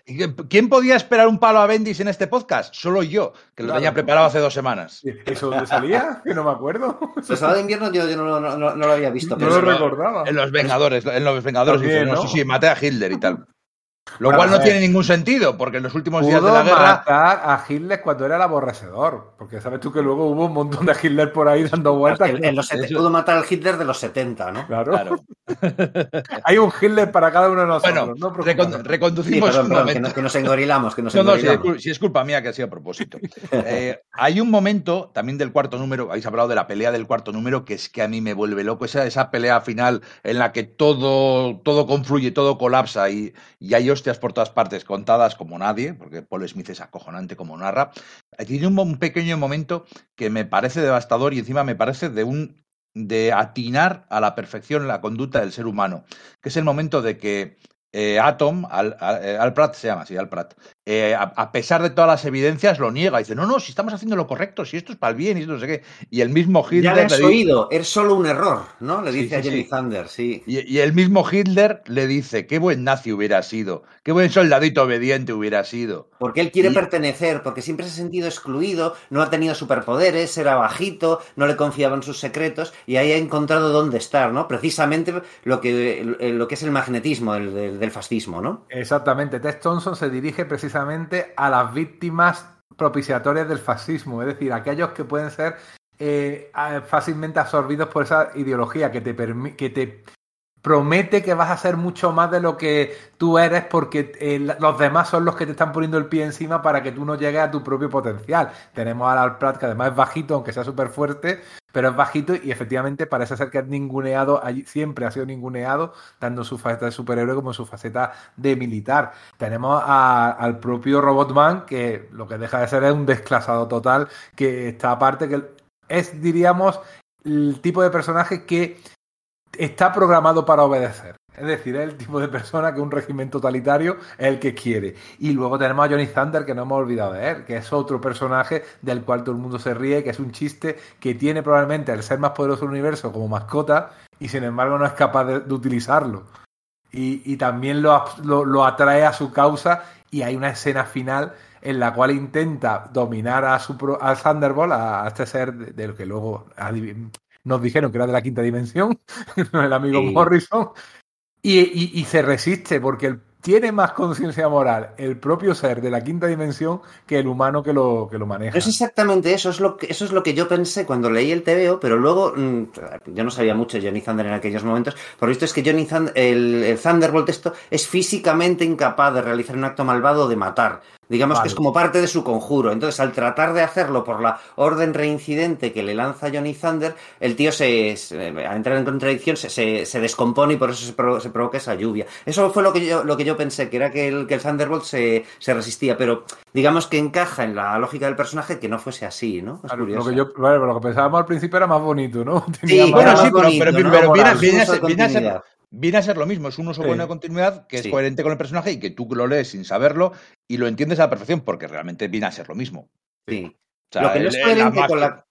¿quién podía esperar un palo a Bendis en este podcast? Solo yo, que lo tenía preparado hace dos semanas.
¿Eso dónde salía? Que no me acuerdo.
El soldado de invierno yo, no, lo había visto.
No lo recordaba.
En los Vengadores, en los Vengadores. ¿no? Sí, sí, maté a Hitler y tal. Lo cual no tiene ningún sentido, porque en los últimos días de la guerra.
matar a Hitler cuando era el aborrecedor. Porque sabes tú que luego hubo un montón de Hitler por ahí dando vueltas.
pudo matar al Hitler de los 70, ¿no?
Claro. (laughs) Hay un Hitler para cada uno de nosotros.
Bueno, reconducimos.
que, nos, engorilamos. Que nos no,
no, si es, culpa mía que ha sido a propósito. (laughs) Eh, hay un momento también del cuarto número, habéis hablado de la pelea del cuarto número, que es que a mí me vuelve loco. Esa, esa pelea final en la que todo, todo confluye, todo colapsa y, y hay por todas partes contadas como nadie, porque Paul Smith es acojonante como narra. Tiene un, pequeño momento que me parece devastador y encima me parece de un de atinar a la perfección la conducta del ser humano, que es el momento de que eh, Atom, Al, eh, Al, Pratt se llama así, Al Pratt, eh, a, pesar de todas las evidencias, lo niega. Dice, no, no, si estamos haciendo lo correcto, si esto es para el bien, y esto no sé qué. Y el mismo Hitler.
Ya le has oído, es solo un error, ¿no? Le dice a Jenny Thunder, sí.
Y, el mismo Hitler le dice, qué buen nazi hubiera sido, qué buen soldadito obediente hubiera sido.
Porque él quiere pertenecer, porque siempre se ha sentido excluido, no ha tenido superpoderes, era bajito, no le confiaban sus secretos, y ahí ha encontrado dónde estar, ¿no? Precisamente lo que, lo que es el magnetismo del, del fascismo, ¿no?
Exactamente. Tess Thompson se dirige precisamente a las víctimas propiciatorias del fascismo, es decir, aquellos que pueden ser eh, fácilmente absorbidos por esa ideología que te, que te promete que vas a ser mucho más de lo que tú eres porque eh, los demás son los que te están poniendo el pie encima para que tú no llegues a tu propio potencial. Tenemos a Al Pratt que además es bajito, aunque sea súper fuerte, pero es bajito y efectivamente parece ser que es ninguneado, siempre ha sido ninguneado, tanto su faceta de superhéroe como su faceta de militar. Tenemos al propio Robotman, que lo que deja de ser es un desclasado total, que está aparte, que es, diríamos, el tipo de personaje que está programado para obedecer. Es decir, es el tipo de persona que un régimen totalitario es el que quiere. Y luego tenemos a Johnny Thunder, que no hemos olvidado de él, que es otro personaje del cual todo el mundo se ríe, que es un chiste que tiene probablemente el ser más poderoso del universo como mascota y sin embargo no es capaz de, utilizarlo. Y, también lo, lo, atrae a su causa y hay una escena final en la cual intenta dominar a, su, a Thunderbolt, a, este ser del que luego nos dijeron que era de la quinta dimensión, (laughs) el amigo Morrison, y, se resiste porque tiene más conciencia moral el propio ser de la quinta dimensión que el humano que lo, que lo maneja.
Es exactamente eso, es lo que, eso es lo que yo pensé cuando leí el TVO, pero luego mm, yo no sabía mucho de Johnny Thunder en aquellos momentos. Por visto es que Johnny Thunder, el, el Thunderbolt esto es físicamente incapaz de realizar un acto malvado de matar. Digamos que es como parte de su conjuro. Entonces, al tratar de hacerlo por la orden reincidente que le lanza Johnny Thunder, el tío se, al entrar en contradicción se, se, descompone y por eso se, provoca esa lluvia. Eso fue lo que yo, lo que yo pensé, que era que el, que el Thunderbolt se, resistía, pero digamos que encaja en la lógica del personaje que no fuese así, ¿no?
lo, que yo, lo que pensábamos al principio era más bonito, ¿no? (laughs)
sí, bueno, sí, pero,
pero, viene, a ser, viene a ser lo mismo, es un uso bueno de continuidad que es coherente con el personaje y que tú lo lees sin saberlo y lo entiendes a la perfección porque realmente viene a ser lo mismo.
Sí. lo que no es coherente con la...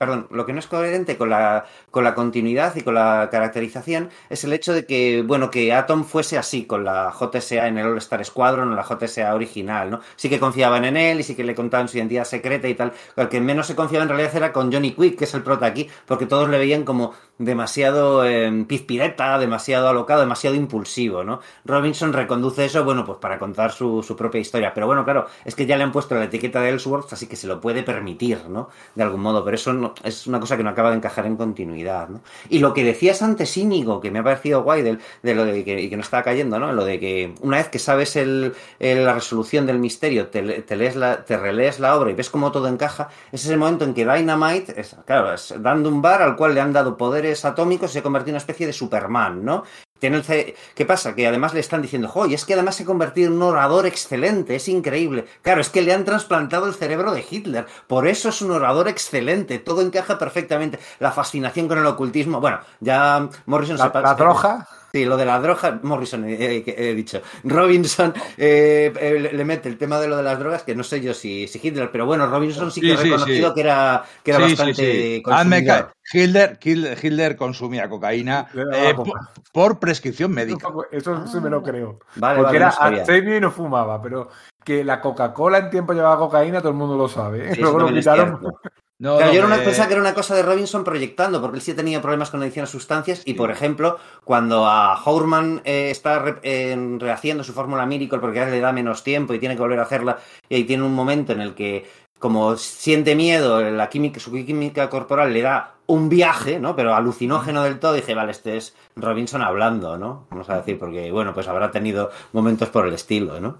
Perdón, lo que no es coherente con la, con la continuidad y con la caracterización es el hecho de que, bueno, que Atom fuese así con la JSA en el All Star Squadron o la JSA original, ¿no? Sí que confiaban en él y sí que le contaban su identidad secreta y tal. El que menos se confiaba en realidad era con Johnny Quick, que es el prota aquí, porque todos le veían como demasiado eh, pizpireta, demasiado alocado, demasiado impulsivo, ¿no? Robinson reconduce eso, bueno, pues para contar su, su, propia historia. Pero bueno, claro, es que ya le han puesto la etiqueta de Ellsworth, así que se lo puede permitir, ¿no? De algún modo, pero eso no, es una cosa que no acaba de encajar en continuidad, ¿no? Y lo que decías antes, Íñigo, que me ha parecido guay de, de lo de que, y que no estaba cayendo, ¿no? Lo de que una vez que sabes la resolución del misterio, te, lees la, te relees la obra y ves cómo todo encaja, ese es el momento en que Dynamite, es, claro, es dando un bar al cual le han dado poderes atómicos y se convertido en una especie de Superman, ¿no? Tiene el C... ¿Qué pasa? Que además le están diciendo, ¡Joy! Es que además se ha convertido en un orador excelente, es increíble. Claro, es que le han trasplantado el cerebro de Hitler. Por eso es un orador excelente. Todo encaja perfectamente. La fascinación con el ocultismo. Bueno, ya Morrison
la,
se
La.
Sí, lo de la droga, Morrison, he, he dicho. Robinson eh, eh, le mete el tema de lo de las drogas, que no sé yo si, si Hitler, pero bueno, Robinson sí que ha sí, reconocido sí. que era, que era
sí,
bastante.
Hitler, Hitler, Hitler, consumía cocaína eh, por, por, prescripción médica.
Eso, eso sí me lo creo.
Vale,
Porque
vale,
era
no
y no fumaba, pero que la Coca-Cola en tiempo llevaba cocaína, todo el mundo lo sabe.
Sí, (laughs)
Luego
eso
lo quitaron.
No,
Claro,
no,
yo era una,
me-
pensaba que era una cosa de Robinson proyectando, porque él sí tenía problemas con adicción a sustancias. Y, por ejemplo, cuando a Hourman eh, está re- eh, rehaciendo su fórmula Miracle porque ahora le da menos tiempo y tiene que volver a hacerla, y ahí tiene un momento en el que, como siente miedo, la química, su química corporal le da un viaje, ¿no? Pero alucinógeno del todo, dije, vale, este es Robinson hablando, ¿no? Vamos a decir, porque, bueno, pues habrá tenido momentos por el estilo, ¿no?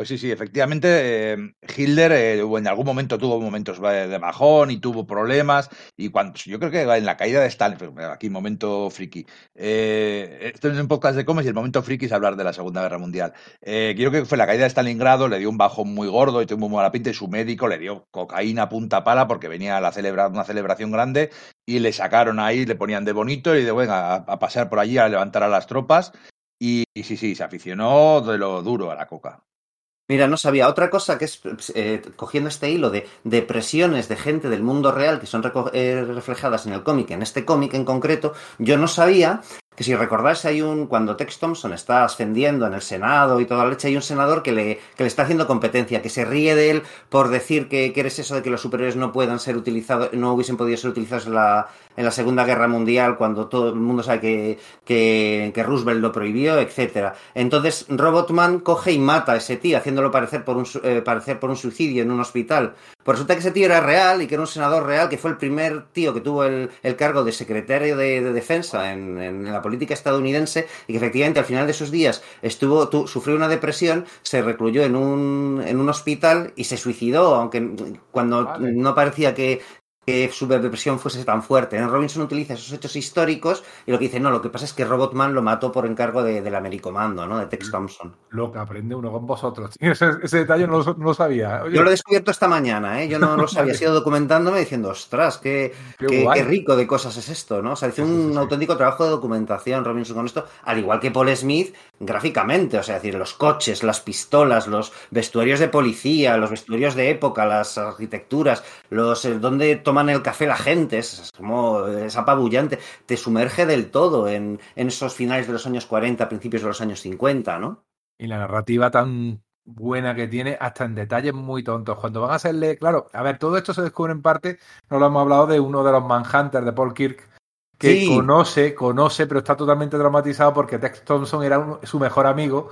Pues sí, sí, efectivamente, eh, Hitler eh, en algún momento tuvo momentos eh, de bajón y tuvo problemas. Y cuando yo creo que en la caída de Stalin, aquí momento friki, eh, esto es un podcast de cómics y el momento friki es hablar de la Segunda Guerra Mundial. Eh, creo que fue la caída de Stalingrado, le dio un bajón muy gordo y tuvo muy mala pinta y su médico le dio cocaína punta pala porque venía a la celebra, una celebración grande y le sacaron ahí, le ponían de bonito y de venga a, pasar por allí a levantar a las tropas. Y sí, sí, se aficionó de lo duro a la coca.
Mira, no sabía. Otra cosa que es, eh, cogiendo este hilo de depresiones de gente del mundo real que son eh, reflejadas en el cómic, en este cómic en concreto, yo no sabía que si recordáis hay un, cuando Tex Thompson está ascendiendo en el Senado y toda la leche, hay un senador que le, que le está haciendo competencia, que se ríe de él por decir que, que eres eso de que los superiores no puedan ser utilizados, no hubiesen podido ser utilizados en la, en la Segunda Guerra Mundial cuando todo el mundo sabe que, que, que Roosevelt lo prohibió, etcétera. Entonces Robotman coge y mata a ese tío, haciéndolo parecer por un, eh, parecer por un suicidio en un hospital. Pues resulta que ese tío era real y que era un senador real, que fue el primer tío que tuvo el, el cargo de secretario de, de defensa en, en la política estadounidense y que efectivamente al final de sus días estuvo, tu- sufrió una depresión, se recluyó en un, en un hospital y se suicidó, aunque cuando
Vale.
no parecía que, que su depresión fuese tan fuerte. ¿no? Robinson utiliza esos hechos históricos y lo que dice, no, lo que pasa es que Robotman lo mató por encargo de, del Americomando, ¿no? De Tex Thompson.
Lo que aprende uno con vosotros. (laughs) Ese, ese detalle no lo, no lo sabía. Oye,
Yo lo he descubierto esta mañana, ¿eh? Yo no lo (laughs) sabía, he sido documentándome diciendo, ostras, qué,
Qué
qué,
guay.
qué rico de cosas es esto, ¿no? O sea, hizo
Sí, sí,
un
sí.
auténtico trabajo de documentación Robinson con esto, al igual que Paul Smith gráficamente, o sea, es decir, los coches, las pistolas, los vestuarios de policía, los vestuarios de época, las arquitecturas, los eh, donde toman el café la gente, es, como es apabullante, te sumerge del todo en, en esos finales de los años 40, principios de los años 50, ¿no?
Y la narrativa tan buena que tiene, hasta en detalles muy tontos. Cuando van a hacerle, claro, a ver, todo esto se descubre en parte, no lo hemos hablado de uno de los Manhunters de Paul Kirk, que
Sí.
conoce, conoce, pero está totalmente traumatizado porque Tex Thompson era un- su mejor amigo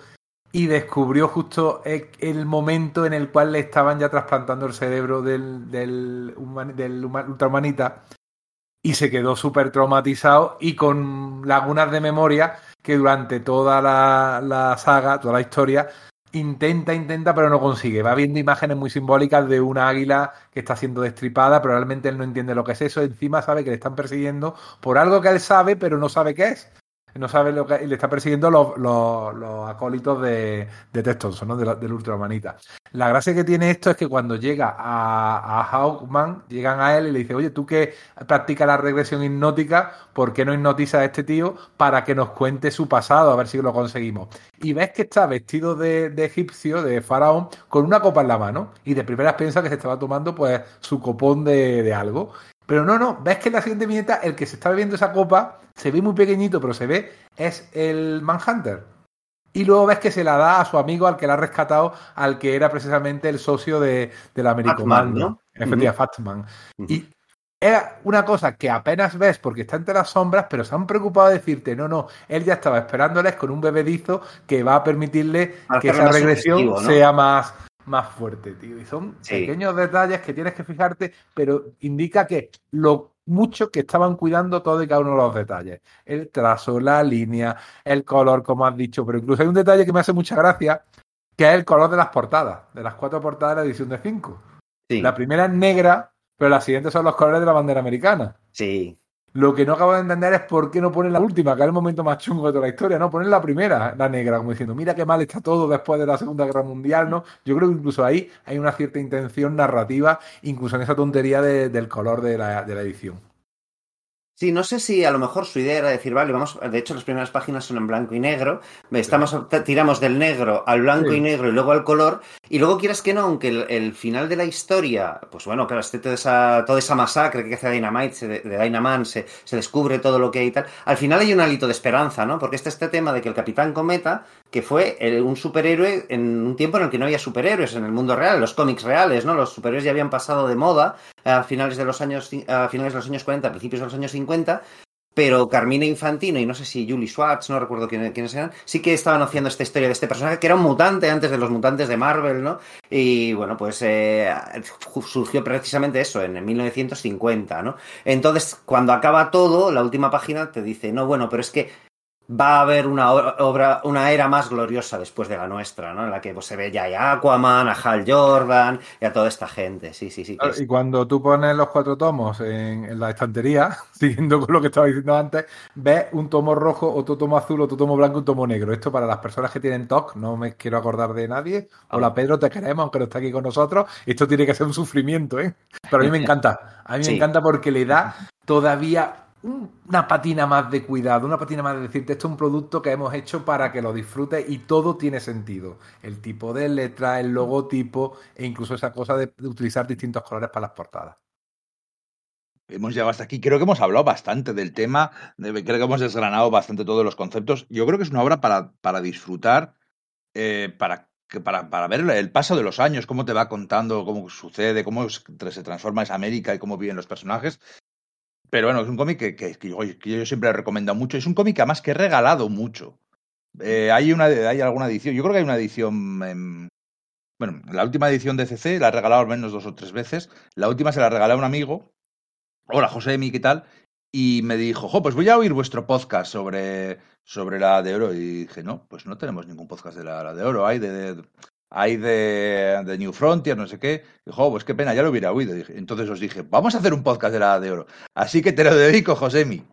y descubrió justo el momento en el cual le estaban ya trasplantando el cerebro del, del, human- del huma- ultrahumanita y se quedó súper traumatizado y con lagunas de memoria que durante toda la, la saga, toda la historia, intenta, intenta, pero no consigue. Va viendo imágenes muy simbólicas de una águila que está siendo destripada, pero realmente él no entiende lo que es eso. Encima sabe que le están persiguiendo por algo que él sabe, pero no sabe qué es. No sabe lo que le está persiguiendo los, los, los acólitos de, de Ted Thompson, ¿no? De la- del ultrahumanita. La gracia que tiene esto es que cuando llega a, a Hawkman, llegan a él y le dicen, oye, tú que practicas la regresión hipnótica, ¿por qué no hipnotizas a este tío para que nos cuente su pasado, a ver si lo conseguimos? Y ves que está vestido de, egipcio, de faraón, con una copa en la mano, y de primeras piensa que se estaba tomando pues su copón de, de algo. Pero no, no, ves que en la siguiente viñeta el que se está bebiendo esa copa se ve muy pequeñito, pero se ve, es el Manhunter. Y luego ves que se la da a su amigo al que la ha rescatado, al que era precisamente el socio de, del Americomando.
¿no?
Efectivamente,
Ujú.
Fatman. Y es una cosa que apenas ves porque está entre las sombras, pero se han preocupado de decirte, no, no, él ya estaba esperándoles con un bebedizo que va a permitirle que esa regresión ¿no? sea más, más fuerte, tío. Y son sí. pequeños detalles que tienes que fijarte, pero indica que lo mucho que estaban cuidando todo y cada uno de los detalles. El trazo, la línea, el color, como has dicho, pero incluso hay un detalle que me hace mucha gracia, que es el color de las portadas, de las cuatro portadas de la edición de 5. Sí. La primera es negra pero las siguientes son los colores de la bandera americana.
Sí.
Lo que no acabo de entender es por qué no ponen la última, que es el momento más chungo de toda la historia, ¿no? Ponen la primera, la negra, como diciendo, mira qué mal está todo después de la Segunda Guerra Mundial, ¿no? Yo creo que incluso ahí hay una cierta intención narrativa, incluso en esa tontería de, del color de la, de la edición.
Sí, no sé si a lo mejor su idea era decir, vale, vamos, de hecho las primeras páginas son en blanco y negro, estamos, tiramos del negro al blanco sí. y negro y luego al color, y luego quieras que no, aunque el, el final de la historia, pues bueno, claro, este, toda, esa, toda esa masacre que hace Dynamite, se, de Dynaman, se, se, descubre todo lo que hay y tal, al final hay un alito de esperanza, ¿no? Porque está este tema de que el Capitán Cometa, que fue un superhéroe en un tiempo en el que no había superhéroes en el mundo real, los cómics reales, ¿no? Los superhéroes ya habían pasado de moda a finales de los años, a finales de los años 40, a principios de los años 50, pero Carmina Infantino y no sé si Julie Schwartz, no recuerdo quién, quiénes eran, sí que estaban haciendo esta historia de este personaje que era un mutante antes de los mutantes de Marvel, ¿no? Y bueno, pues eh, surgió precisamente eso en 1950, ¿no? Entonces, cuando acaba todo, la última página te dice, no, bueno, pero es que va a haber una obra, una era más gloriosa después de la nuestra, ¿no? En la que pues, se ve ya a Aquaman, a Hal Jordan y a toda esta gente. Sí, sí, sí.
Claro, y cuando tú pones los cuatro tomos en, en, la estantería, (laughs) siguiendo con lo que estaba diciendo antes, ves un tomo rojo, otro tomo azul, otro tomo blanco, un tomo negro. Esto para las personas que tienen TOC, no me quiero acordar de nadie. Hola Pedro, te queremos, aunque no esté aquí con nosotros. Esto tiene que ser un sufrimiento, ¿eh? Pero a mí me encanta. A mí sí. me encanta porque le da todavía una patina más de cuidado, una patina más de decirte, esto es un producto que hemos hecho para que lo disfrutes y todo tiene sentido. El tipo de letra, el logotipo e incluso esa cosa de, utilizar distintos colores para las portadas.
Hemos llegado hasta aquí. Creo que hemos hablado bastante del tema. Creo que hemos desgranado bastante todos los conceptos. Yo creo que es una obra para, para disfrutar, eh, para, para, para, ver el paso de los años, cómo te va contando, cómo sucede, cómo se transforma esa América y cómo viven los personajes. Pero bueno, es un cómic que, yo, que, yo, siempre he recomendado mucho. Es un cómic además que he regalado mucho. Eh, hay, una, hay alguna edición, yo creo que hay una edición. En, bueno, la última edición de CC la he regalado al menos dos o tres veces. La última se la regalé a un amigo. Hola, José Emi, ¿qué tal? Y me dijo, jo, pues voy a oír vuestro podcast sobre, sobre la de oro. Y dije, no, pues no tenemos ningún podcast de la, de oro. Hay de, hay de, de, New Frontier, no sé qué. Dijo, oh, pues qué pena, ya lo hubiera oído. Entonces os dije, vamos a hacer un podcast de la Edad de Oro. Así que te lo dedico, Josemi.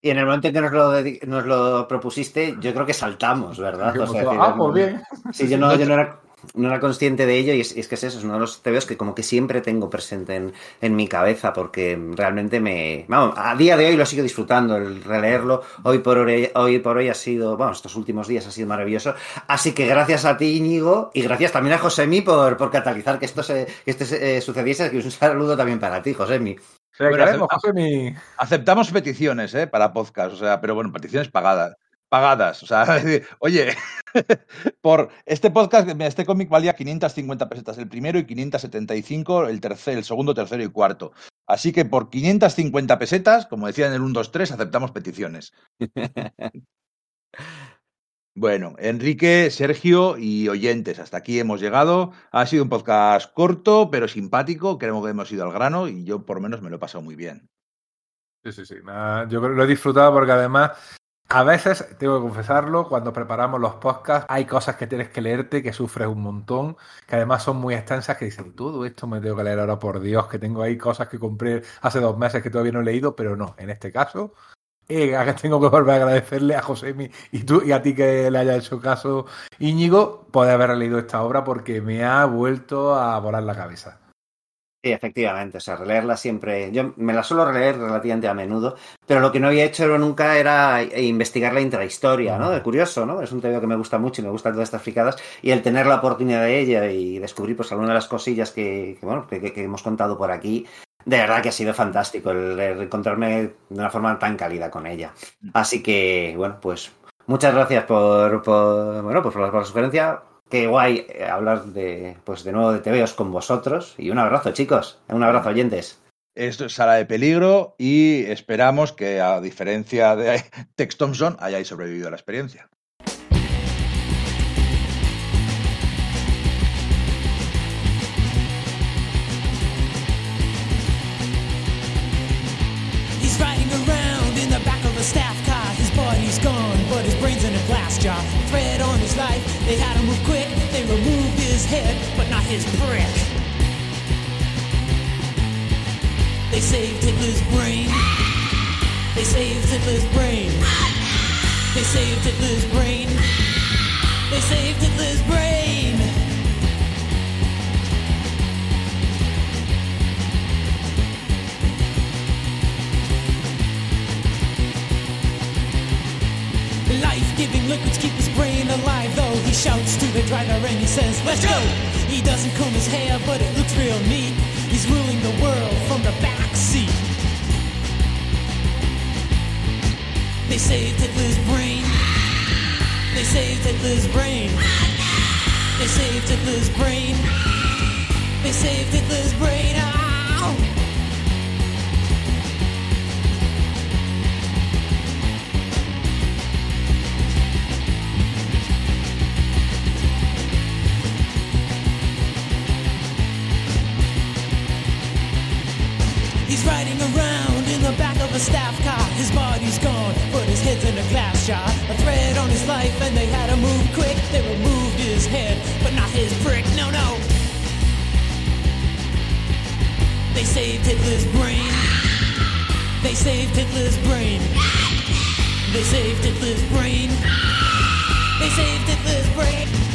Y en el momento en que nos lo, nos lo propusiste, yo creo que saltamos, ¿verdad?
O sea, ah, pues bien.
Sí, yo no, yo no era no era consciente de ello y es, y es, que es eso, es uno de los TVOs que como que siempre tengo presente en, en, mi cabeza porque realmente me... Vamos, a día de hoy lo sigo disfrutando, el releerlo hoy por hoy, hoy por hoy ha sido, bueno, estos últimos días ha sido maravilloso. Así que gracias a ti, Íñigo, y gracias también a Josemi por, por catalizar que esto, se, que esto se, eh, sucediese. Que un saludo también para ti, Josemi.
Bueno, aceptamos, aceptamos peticiones ¿eh? para podcast, o sea, pero bueno, peticiones pagadas pagadas. O sea, (laughs) oye, (laughs) por este podcast, este cómic valía 550 pesetas el primero y 575 el, tercer, el segundo, tercero y cuarto. Así que por 550 pesetas, como decía en el 1, 2, 3, aceptamos peticiones. (laughs) Bueno, Enrique, Sergio y oyentes, hasta aquí hemos llegado. Ha sido un podcast corto, pero simpático. Creo que hemos ido al grano y yo por lo menos me lo he pasado muy bien.
Sí, sí, sí. Yo lo he disfrutado porque además a veces, tengo que confesarlo, cuando preparamos los podcasts hay cosas que tienes que leerte, que sufres un montón, que además son muy extensas, que dicen, todo esto me tengo que leer ahora, por Dios, que tengo ahí cosas que compré hace dos meses que todavía no he leído, pero no, en este caso, eh, tengo que volver a agradecerle a Josemi y tú y a ti que le haya hecho caso, Íñigo, por haber leído esta obra porque me ha vuelto a volar la cabeza.
Sí, efectivamente, o sea, releerla siempre. Yo me la suelo releer relativamente a menudo, pero lo que no había hecho nunca era investigar la intrahistoria, ¿no? De curioso, ¿no? Es un tema que me gusta mucho y me gustan todas estas fricadas, y el tener la oportunidad de ella y descubrir, pues, alguna de las cosillas que, que bueno, que, que, hemos contado por aquí, de verdad que ha sido fantástico el, el encontrarme de una forma tan cálida con ella. Así que, bueno, pues muchas gracias por, por bueno, pues por la, por la sugerencia. Qué guay hablar de, pues de nuevo de TVOs con vosotros. Y un abrazo, chicos. Un abrazo, oyentes.
Esto es Sala de Peligro y esperamos que, a diferencia de (laughs) Tex Thompson, hayáis sobrevivido a la experiencia.
He's riding around in the back of a staff car. His body's gone, but his brain's in a glass jar. Thread on his life, they had to move quick. Head, but not his brick. They saved Hitler's brain. They saved Hitler's brain. They saved Hitler's brain. They saved Hitler's brain. Life-giving liquids keep his brain alive He shouts to the driver and he says, let's go! He doesn't comb his hair but it looks real neat. He's ruling the world from the back seat. They saved Hitler's brain. They saved Hitler's brain. They saved Hitler's brain. They saved Hitler's brain riding around in the back of a staff car. His body's gone, but his head's in a glass jar. A thread on his life, and they had to move quick. They removed his head, but not his brick. No, no. They saved Hitler's brain. They saved Hitler's brain. They saved Hitler's brain. They saved Hitler's brain.